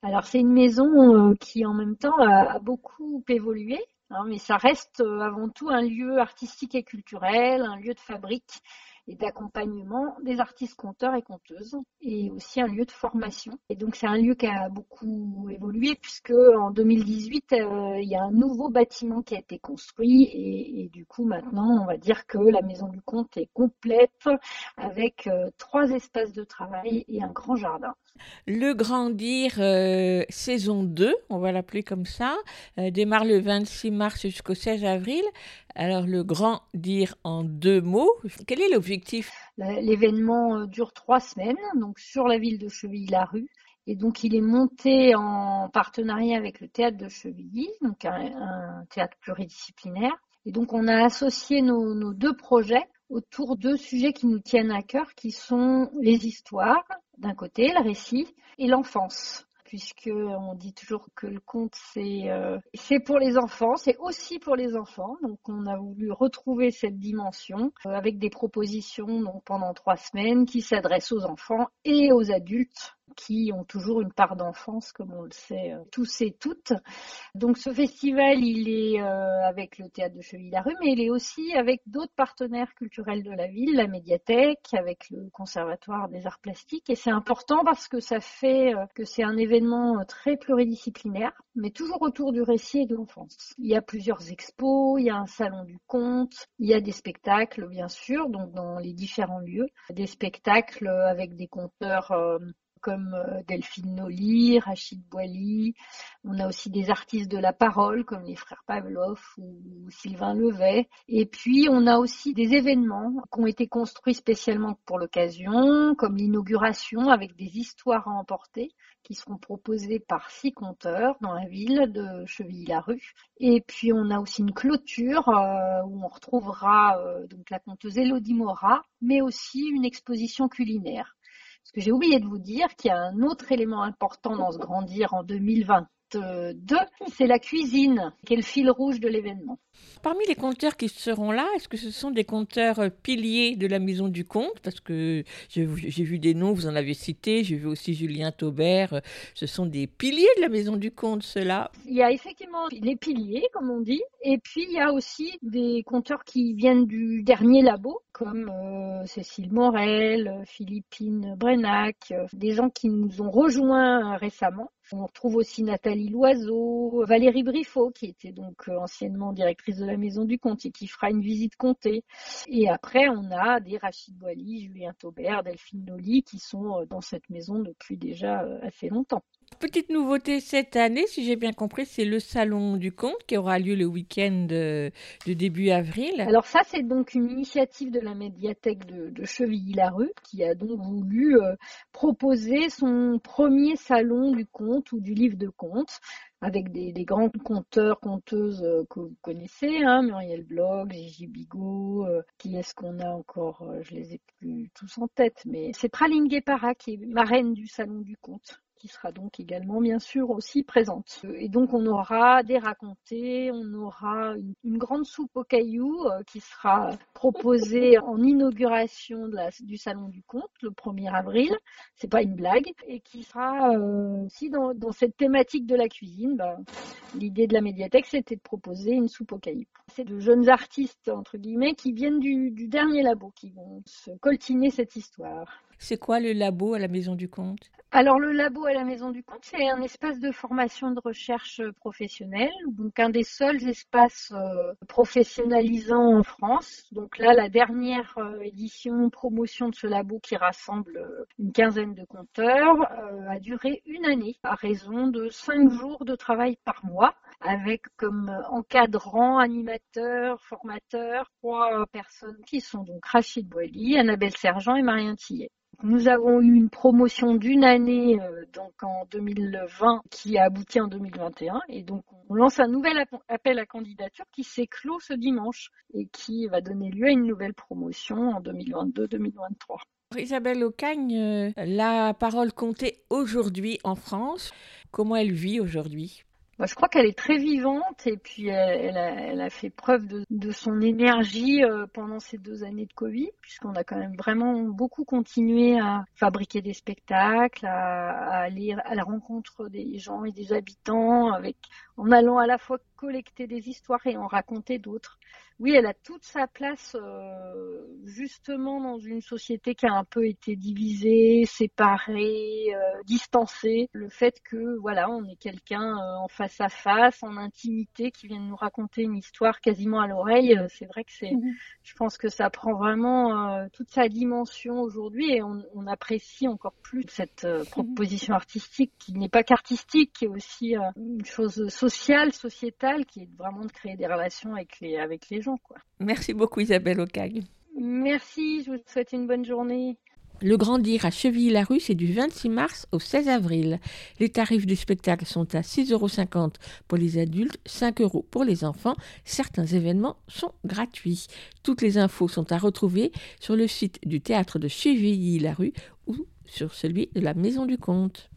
Alors c'est une maison euh, qui en même temps a, a beaucoup évolué, hein, mais ça reste euh, avant tout un lieu artistique et culturel, un lieu de fabrique et d'accompagnement des artistes conteurs et conteuses, et aussi un lieu de formation. Et donc c'est un lieu qui a beaucoup évolué puisque en 2018 euh, il y a un nouveau bâtiment qui a été construit et, du coup maintenant on va dire que la maison du conte est complète avec euh, trois espaces de travail et un grand jardin. Le Grandir euh, saison 2, on va l'appeler comme ça, démarre le 26 mars jusqu'au 16 avril. Alors le Grandir en deux mots, quel est l'objectif? L'événement dure trois semaines, donc sur la ville de Chevilly-la-Rue. Et donc il est monté en partenariat avec le théâtre de Chevilly, donc un, un théâtre pluridisciplinaire. Et donc on a associé nos, nos deux projets autour de sujets qui nous tiennent à cœur, qui sont les histoires, d'un côté, le récit, et l'enfance puisque on dit toujours que le conte c'est euh, c'est pour les enfants, c'est aussi pour les enfants. Donc on a voulu retrouver cette dimension euh, avec des propositions donc pendant trois semaines qui s'adressent aux enfants et aux adultes qui ont toujours une part d'enfance, comme on le sait euh, tous et toutes. Donc ce festival, il est euh, avec le théâtre de Cheville-la-Rue, mais il est aussi avec d'autres partenaires culturels de la ville, la médiathèque, avec le conservatoire des arts plastiques. Et c'est important parce que ça fait euh, que c'est un événement très pluridisciplinaire, mais toujours autour du récit et de l'enfance. Il y a plusieurs expos, il y a un salon du conte, il y a des spectacles, bien sûr, donc dans les différents lieux, des spectacles avec des conteurs comme euh, Delphine Noli, Rachid Boily. On a aussi des artistes de la parole comme les frères Pavlov ou Sylvain Levet. Et puis on a aussi des événements qui ont été construits spécialement pour l'occasion, comme l'inauguration avec des histoires à emporter qui seront proposées par six conteurs dans la ville de Chevilly-la-Rue. Et puis on a aussi une clôture euh, où on retrouvera euh, donc la conteuse Elodie Mora, mais aussi une exposition culinaire parce que j'ai oublié de vous dire qu'il y a un autre élément important dans ce grandir en 2022, c'est la cuisine, qui est le fil rouge de l'événement. Parmi les compteurs qui seront là, est-ce que ce sont des compteurs euh, piliers de la Maison du Comte? Parce que j'ai vu des noms, vous en avez cité, j'ai vu aussi Julien Taubert. Euh, ce sont des piliers de la Maison du Comte, ceux-là Il y a effectivement les piliers, comme on dit, et puis il y a aussi des compteurs qui viennent du dernier labo, comme euh, Cécile Morel, Philippine Brenac, des gens qui nous ont rejoints récemment. On retrouve aussi Nathalie Loiseau, Valérie Briffaut, qui était donc anciennement directrice de la Maison du Comte et qui fera une visite comptée. Et après, on a des Rachid Boily, Julien Taubert, Delphine Noli qui sont euh, dans cette maison depuis déjà euh, assez longtemps. Petite nouveauté cette année, si j'ai bien compris, c'est le Salon du Comte qui aura lieu le week-end de, début avril. Alors ça, c'est donc une initiative de la médiathèque de, Chevilly-la-Rue qui a donc voulu euh, proposer son premier salon du conte ou du livre de conte avec des, grands conteurs, conteuses euh, que vous connaissez, hein, Muriel Blog, Gigi Bigot, euh, qui est-ce qu'on a encore Je les ai plus tous en tête, mais c'est Praline Guépara qui est marraine du Salon du Conte qui sera donc également bien sûr aussi présente. Et donc on aura des racontés, on aura une, grande soupe aux cailloux euh, qui sera proposée en inauguration de la, du Salon du Conte le 1er avril, c'est pas une blague, et qui sera euh, aussi dans, dans, cette thématique de la cuisine. Bah, L'idée de la médiathèque c'était de proposer une soupe aux cailloux. C'est de jeunes artistes entre guillemets qui viennent du, du dernier labo qui vont se coltiner cette histoire. C'est quoi le labo à la Maison du Comte? Alors le labo à la Maison du Comte, c'est un espace de formation de recherche professionnelle, donc un des seuls espaces euh, professionnalisants en France. Donc là, la dernière euh, édition, promotion de ce labo qui rassemble euh, une quinzaine de compteurs, a duré une année à raison de cinq jours de travail par mois avec comme encadrant, animateurs, formateurs, trois personnes qui sont donc Rachid Boily, Annabelle Sergent et Marien Tillet. Nous avons eu une promotion d'une année, euh, donc en 2020, qui a abouti en 2021. Et donc, on lance un nouvel appel à candidature qui s'est clos ce dimanche et qui va donner lieu à une nouvelle promotion en 2022-2023. Isabelle Ocagne, euh, la parole comptée aujourd'hui en France. Comment elle vit aujourd'hui? Bah, je crois qu'elle est très vivante et puis elle, a, fait preuve de, son énergie euh, pendant ces deux années de Covid, puisqu'on a quand même vraiment beaucoup continué à fabriquer des spectacles, à, aller à la rencontre des gens et des habitants, avec en allant à la fois collecter des histoires et en raconter d'autres oui, elle a toute sa place euh, justement dans une société qui a un peu été divisée, séparée, euh, distancée. Le fait que voilà, on est quelqu'un euh, en face à face, en intimité, qui vient nous raconter une histoire quasiment à l'oreille, c'est vrai que c'est, mhm. je pense que ça prend vraiment toute sa dimension aujourd'hui et on, on, apprécie encore plus cette mhm. proposition artistique qui n'est pas qu'artistique, qui est aussi une chose sociale, sociétale, qui est vraiment de créer des relations avec les avec les gens. Merci beaucoup Isabelle Ocagne. Merci, je vous souhaite une bonne journée. Le Grandir à Chevilly-la-Rue, c'est du 26 mars au 16 avril. Les tarifs du spectacle sont à 6,50 euros pour les adultes, 5 euros pour les enfants. Certains événements sont gratuits. Toutes les infos sont à retrouver sur le site du théâtre de Chevilly-la-Rue ou sur celui de la Maison du Comte.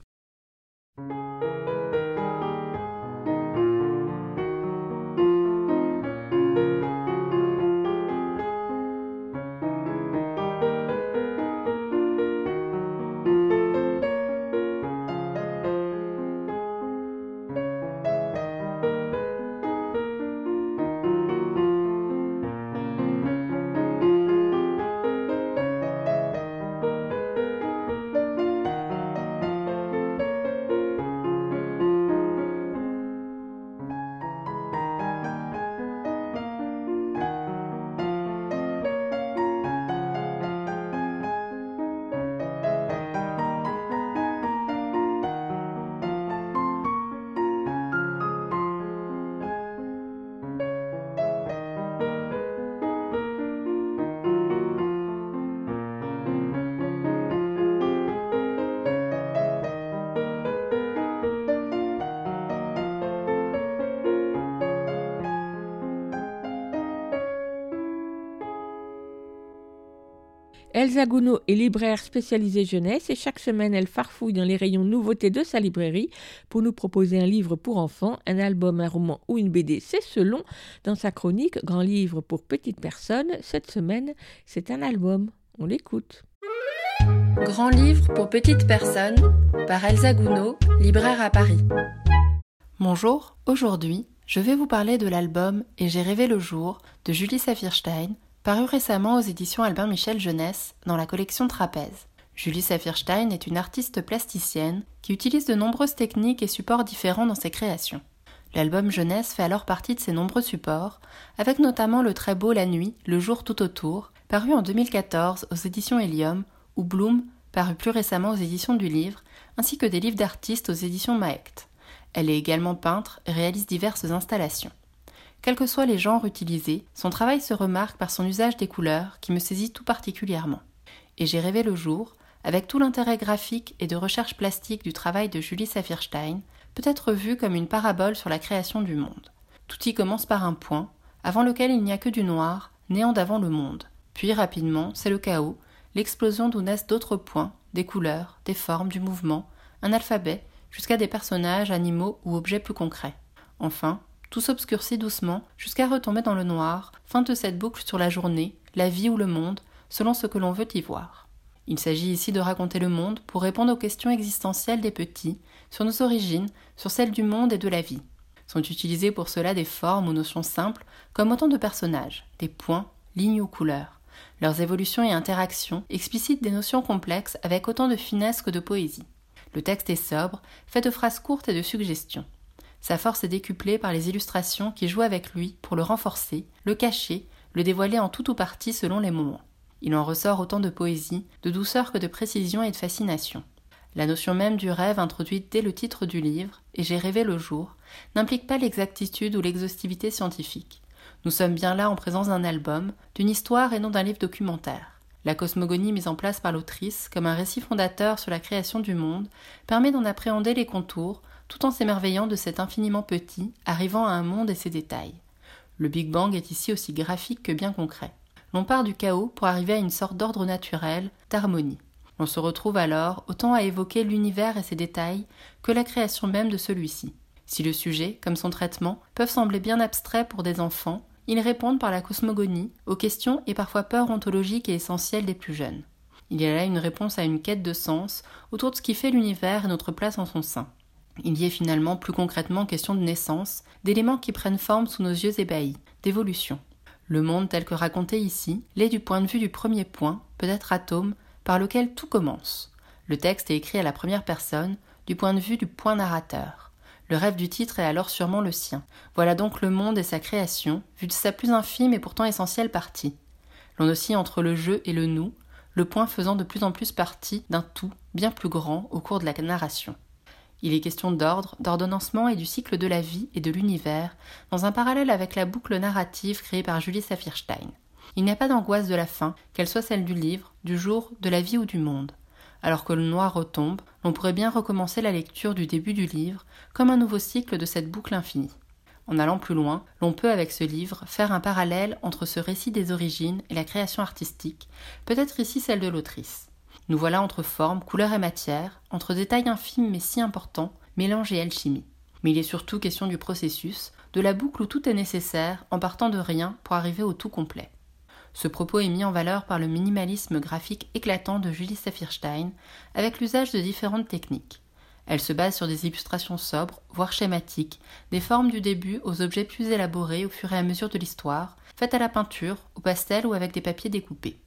Elsa Gounod est libraire spécialisée jeunesse et chaque semaine elle farfouille dans les rayons nouveautés de sa librairie pour nous proposer un livre pour enfants, un album, un roman ou une BD, c'est selon. Dans sa chronique Grand livre pour petites personnes, cette semaine c'est un album. On l'écoute. Grand livre pour petites personnes par Elsa Gounod, libraire à Paris. Bonjour, aujourd'hui je vais vous parler de l'album Et j'ai rêvé le jour de Julie Saphirstein, paru récemment aux éditions Albin Michel Jeunesse dans la collection Trapèze. Julie Saphirstein est une artiste plasticienne qui utilise de nombreuses techniques et supports différents dans ses créations. L'album Jeunesse fait alors partie de ses nombreux supports, avec notamment le très beau La nuit, le jour tout autour, paru en 2014 aux éditions Helium, ou Bloom, paru plus récemment aux éditions du Livre, ainsi que des livres d'artistes aux éditions Maect. Elle est également peintre et réalise diverses installations. Quels que soient les genres utilisés, son travail se remarque par son usage des couleurs qui me saisit tout particulièrement. Et j'ai rêvé le jour, avec tout l'intérêt graphique et de recherche plastique du travail de Julie Saphirstein, peut être vu comme une parabole sur la création du monde. Tout y commence par un point, avant lequel il n'y a que du noir, néant d'avant le monde. Puis rapidement, c'est le chaos, l'explosion d'où naissent d'autres points, des couleurs, des formes, du mouvement, un alphabet, jusqu'à des personnages, animaux ou objets plus concrets. Enfin, tout s'obscurcit doucement jusqu'à retomber dans le noir, fin de cette boucle sur la journée, la vie ou le monde, selon ce que l'on veut y voir. Il s'agit ici de raconter le monde pour répondre aux questions existentielles des petits, sur nos origines, sur celles du monde et de la vie. Sont utilisées pour cela des formes ou notions simples, comme autant de personnages, des points, lignes ou couleurs. Leurs évolutions et interactions explicitent des notions complexes avec autant de finesse que de poésie. Le texte est sobre, fait de phrases courtes et de suggestions. Sa force est décuplée par les illustrations qui jouent avec lui pour le renforcer, le cacher, le dévoiler en tout ou partie selon les moments. Il en ressort autant de poésie, de douceur que de précision et de fascination. La notion même du rêve introduite dès le titre du livre, et j'ai rêvé le jour, n'implique pas l'exactitude ou l'exhaustivité scientifique. Nous sommes bien là en présence d'un album, d'une histoire et non d'un livre documentaire. La cosmogonie mise en place par l'autrice comme un récit fondateur sur la création du monde permet d'en appréhender les contours tout en s'émerveillant de cet infiniment petit, arrivant à un monde et ses détails. Le Big Bang est ici aussi graphique que bien concret. L'on part du chaos pour arriver à une sorte d'ordre naturel, d'harmonie. On se retrouve alors autant à évoquer l'univers et ses détails que la création même de celui-ci. Si le sujet, comme son traitement, peuvent sembler bien abstraits pour des enfants, ils répondent par la cosmogonie aux questions et parfois peurs ontologiques et essentielles des plus jeunes. Il y a là une réponse à une quête de sens autour de ce qui fait l'univers et notre place en son sein. Il y est finalement plus concrètement question de naissance, d'éléments qui prennent forme sous nos yeux ébahis, d'évolution. Le monde tel que raconté ici l'est du point de vue du premier point, peut-être atome, par lequel tout commence. Le texte est écrit à la première personne, du point de vue du point narrateur. Le rêve du titre est alors sûrement le sien. Voilà donc le monde et sa création, vu de sa plus infime et pourtant essentielle partie. L'on oscille entre le jeu et le nous, le point faisant de plus en plus partie d'un tout bien plus grand au cours de la narration. Il est question d'ordre, d'ordonnancement et du cycle de la vie et de l'univers, dans un parallèle avec la boucle narrative créée par Julie Saphirstein. Il n'y a pas d'angoisse de la fin, qu'elle soit celle du livre, du jour, de la vie ou du monde. Alors que le noir retombe, l'on pourrait bien recommencer la lecture du début du livre, comme un nouveau cycle de cette boucle infinie. En allant plus loin, l'on peut avec ce livre faire un parallèle entre ce récit des origines et la création artistique, peut-être ici celle de l'autrice. Nous voilà entre forme, couleur et matière, entre détails infimes mais si importants, mélange et alchimie. Mais il est surtout question du processus, de la boucle où tout est nécessaire en partant de rien pour arriver au tout complet. Ce propos est mis en valeur par le minimalisme graphique éclatant de Julie Saphirstein, avec l'usage de différentes techniques. Elle se base sur des illustrations sobres, voire schématiques, des formes du début aux objets plus élaborés au fur et à mesure de l'histoire, faites à la peinture, au pastel ou avec des papiers découpés.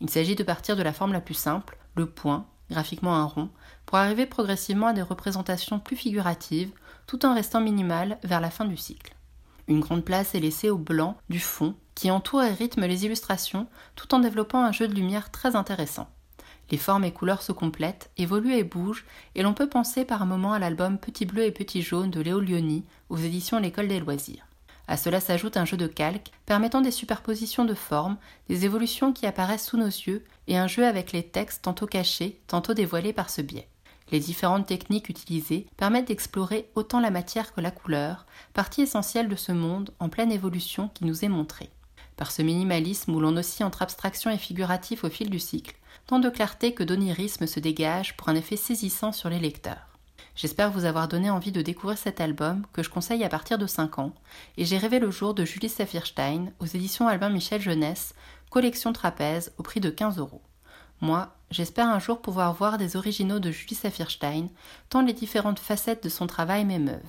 Il s'agit de partir de la forme la plus simple, le point, graphiquement un rond, pour arriver progressivement à des représentations plus figuratives, tout en restant minimal vers la fin du cycle. Une grande place est laissée au blanc du fond, qui entoure et rythme les illustrations, tout en développant un jeu de lumière très intéressant. Les formes et couleurs se complètent, évoluent et bougent, et l'on peut penser par un moment à l'album Petit bleu et petit jaune de Léo Lioni aux éditions L'école des loisirs. À cela s'ajoute un jeu de calque permettant des superpositions de formes, des évolutions qui apparaissent sous nos yeux et un jeu avec les textes tantôt cachés, tantôt dévoilés par ce biais. Les différentes techniques utilisées permettent d'explorer autant la matière que la couleur, partie essentielle de ce monde en pleine évolution qui nous est montré. par ce minimalisme où l'on oscille entre abstraction et figuratif au fil du cycle, tant de clarté que d'onirisme se dégage pour un effet saisissant sur les lecteurs. J'espère vous avoir donné envie de découvrir cet album que je conseille à partir de 5 ans, et j'ai rêvé le jour de Julie Saphirstein aux éditions Albin Michel Jeunesse, collection trapèze au prix de 15 euros. Moi, j'espère un jour pouvoir voir des originaux de Julie Saphirstein, tant les différentes facettes de son travail m'émeuvent.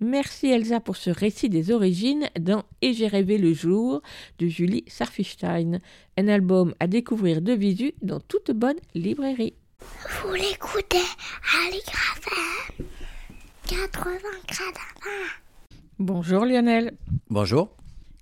Merci Elsa pour ce récit des origines dans Et j'ai rêvé le jour de Julie Sarfstein, un album à découvrir de visu dans toute bonne librairie. Vous l'écoutez à l'Igrafem 80 Bonjour Lionel. Bonjour.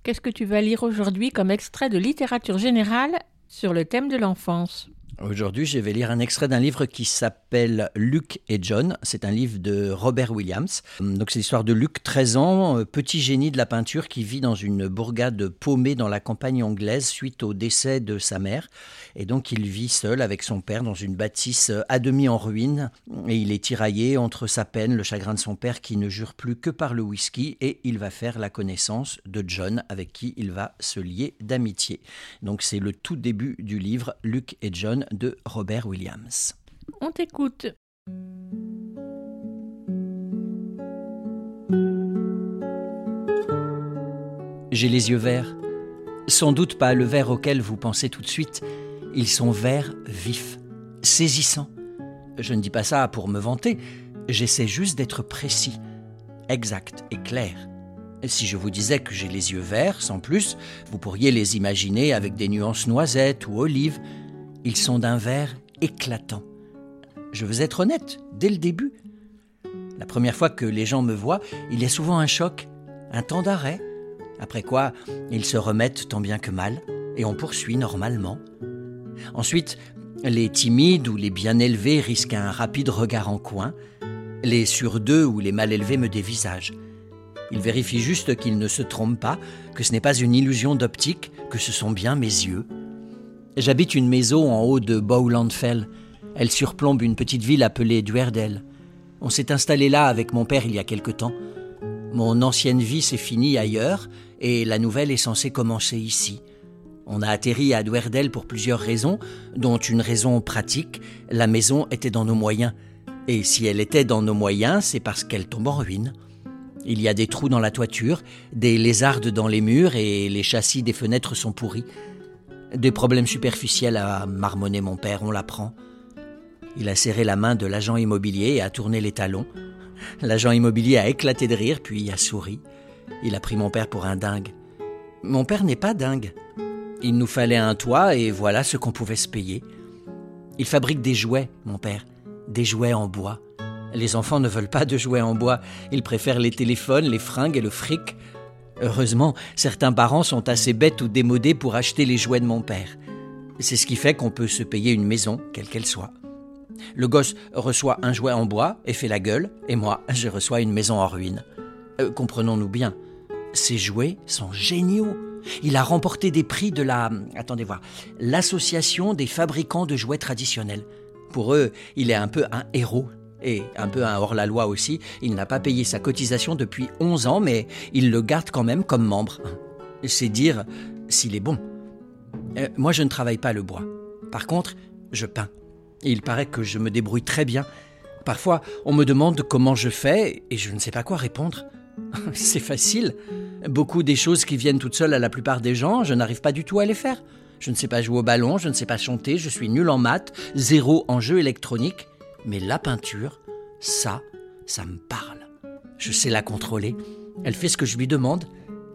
Qu'est-ce que tu vas lire aujourd'hui comme extrait de littérature générale sur le thème de l'enfance? Aujourd'hui, je vais lire un extrait d'un livre qui s'appelle Luc et John. C'est un livre de Robert Williams. Donc, c'est l'histoire de Luc, 13 ans, euh, petit génie de la peinture qui vit dans une bourgade paumée dans la campagne anglaise suite au décès de sa mère. Et donc, il vit seul avec son père dans une bâtisse euh, à demi en ruine. Et il est tiraillé entre sa peine, le chagrin de son père qui ne jure plus que par le whisky. Et il va faire la connaissance de John avec qui il va se lier d'amitié. Donc, c'est le tout début du livre Luc et John de Robert Williams. On t'écoute. J'ai les yeux verts. Sans doute pas le vert auquel vous pensez tout de suite. Ils sont verts vifs, saisissants. Je ne dis pas ça pour me vanter, j'essaie juste d'être précis, exact et clair. Si je vous disais que j'ai les yeux verts, sans plus, vous pourriez les imaginer avec des nuances noisettes ou olives, ils sont d'un vert éclatant. Je veux être honnête, dès le début. La première fois que les gens me voient, il y a souvent un choc, un temps d'arrêt, après quoi ils se remettent tant bien que mal, et on poursuit normalement. Ensuite, les timides ou les bien élevés risquent un rapide regard en coin, les sur deux ou les mal élevés me dévisagent. Ils vérifient juste qu'ils ne se trompent pas, que ce n'est pas une illusion d'optique, que ce sont bien mes yeux. J'habite une maison en haut de Bowlandfell. Elle surplombe une petite ville appelée Duerdel. On s'est installé là avec mon père il y a quelque temps. Mon ancienne vie s'est finie ailleurs et la nouvelle est censée commencer ici. On a atterri à Duerdel pour plusieurs raisons, dont une raison pratique, la maison était dans nos moyens. Et si elle était dans nos moyens, c'est parce qu'elle tombe en ruine. Il y a des trous dans la toiture, des lézardes dans les murs et les châssis des fenêtres sont pourris. Des problèmes superficiels à marmonner mon père, on l'apprend. Il a serré la main de l'agent immobilier et a tourné les talons. L'agent immobilier a éclaté de rire, puis a souri. Il a pris mon père pour un dingue. Mon père n'est pas dingue. Il nous fallait un toit et voilà ce qu'on pouvait se payer. Il fabrique des jouets, mon père, des jouets en bois. Les enfants ne veulent pas de jouets en bois, ils préfèrent les téléphones, les fringues et le fric. Heureusement, certains parents sont assez bêtes ou démodés pour acheter les jouets de mon père. C'est ce qui fait qu'on peut se payer une maison, quelle qu'elle soit. Le gosse reçoit un jouet en bois et fait la gueule, et moi, je reçois une maison en ruine. Euh, comprenons-nous bien, ces jouets sont géniaux. Il a remporté des prix de la... Attendez voir. L'Association des fabricants de jouets traditionnels. Pour eux, il est un peu un héros et un peu un hors-la-loi aussi. Il n'a pas payé sa cotisation depuis 11 ans, mais il le garde quand même comme membre. C'est dire s'il est bon. Euh, moi, je ne travaille pas le bois. Par contre, je peins. Et il paraît que je me débrouille très bien. Parfois, on me demande comment je fais et je ne sais pas quoi répondre. C'est facile. Beaucoup des choses qui viennent toutes seules à la plupart des gens, je n'arrive pas du tout à les faire. Je ne sais pas jouer au ballon, je ne sais pas chanter, je suis nul en maths, zéro en jeu électronique. Mais la peinture, ça, ça me parle. Je sais la contrôler. Elle fait ce que je lui demande.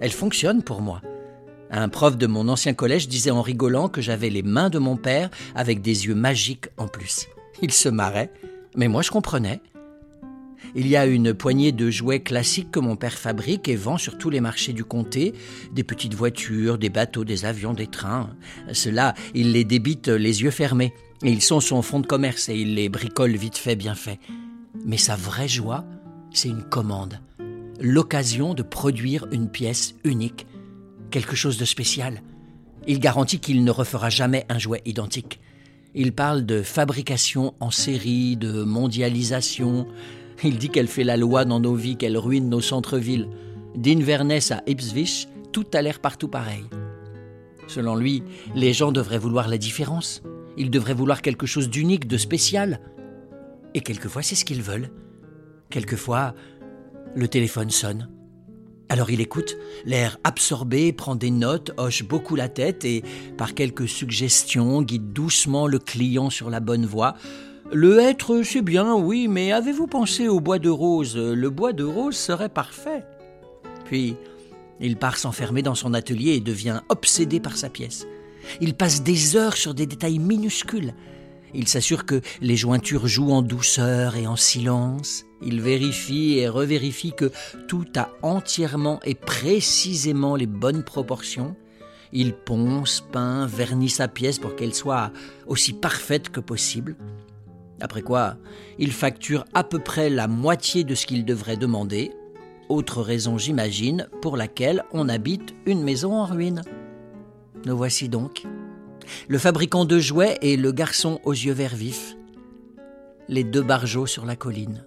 Elle fonctionne pour moi. Un prof de mon ancien collège disait en rigolant que j'avais les mains de mon père avec des yeux magiques en plus. Il se marrait, mais moi je comprenais. Il y a une poignée de jouets classiques que mon père fabrique et vend sur tous les marchés du comté, des petites voitures, des bateaux, des avions, des trains. Cela, il les débite les yeux fermés. Ils sont son fonds de commerce et il les bricole vite fait, bien fait. Mais sa vraie joie, c'est une commande. L'occasion de produire une pièce unique, quelque chose de spécial. Il garantit qu'il ne refera jamais un jouet identique. Il parle de fabrication en série, de mondialisation. Il dit qu'elle fait la loi dans nos vies, qu'elle ruine nos centres-villes. D'Inverness à Ipswich, tout a l'air partout pareil. Selon lui, les gens devraient vouloir la différence. Ils devraient vouloir quelque chose d'unique, de spécial. Et quelquefois, c'est ce qu'ils veulent. Quelquefois, le téléphone sonne. Alors il écoute, l'air absorbé, prend des notes, hoche beaucoup la tête et, par quelques suggestions, guide doucement le client sur la bonne voie. Le être, c'est bien, oui, mais avez-vous pensé au bois de rose? Le bois de rose serait parfait. Puis, il part s'enfermer dans son atelier et devient obsédé par sa pièce. Il passe des heures sur des détails minuscules. Il s'assure que les jointures jouent en douceur et en silence. Il vérifie et revérifie que tout a entièrement et précisément les bonnes proportions. Il ponce, peint, vernit sa pièce pour qu'elle soit aussi parfaite que possible. Après quoi, il facture à peu près la moitié de ce qu'il devrait demander. Autre raison, j'imagine, pour laquelle on habite une maison en ruine. Nous voici donc. Le fabricant de jouets et le garçon aux yeux verts vifs. Les deux barjots sur la colline.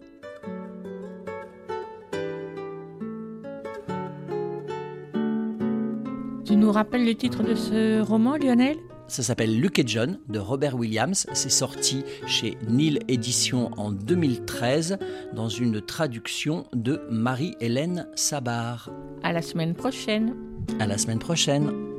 Tu nous rappelles le titre de ce roman, Lionel? Ça s'appelle Luke et John de Robert Williams. C'est sorti chez Nil Éditions en 2013 dans une traduction de Marie-Hélène Sabar. À la semaine prochaine. À la semaine prochaine.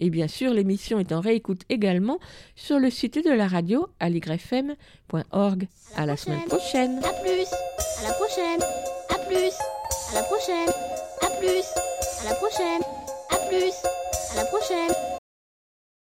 Et bien sûr, l'émission est en réécoute également sur le site de la radio aligrefm.org. À la semaine prochaine. À plus. À la prochaine. À plus. À la prochaine. À plus. À la prochaine. À plus. À la prochaine.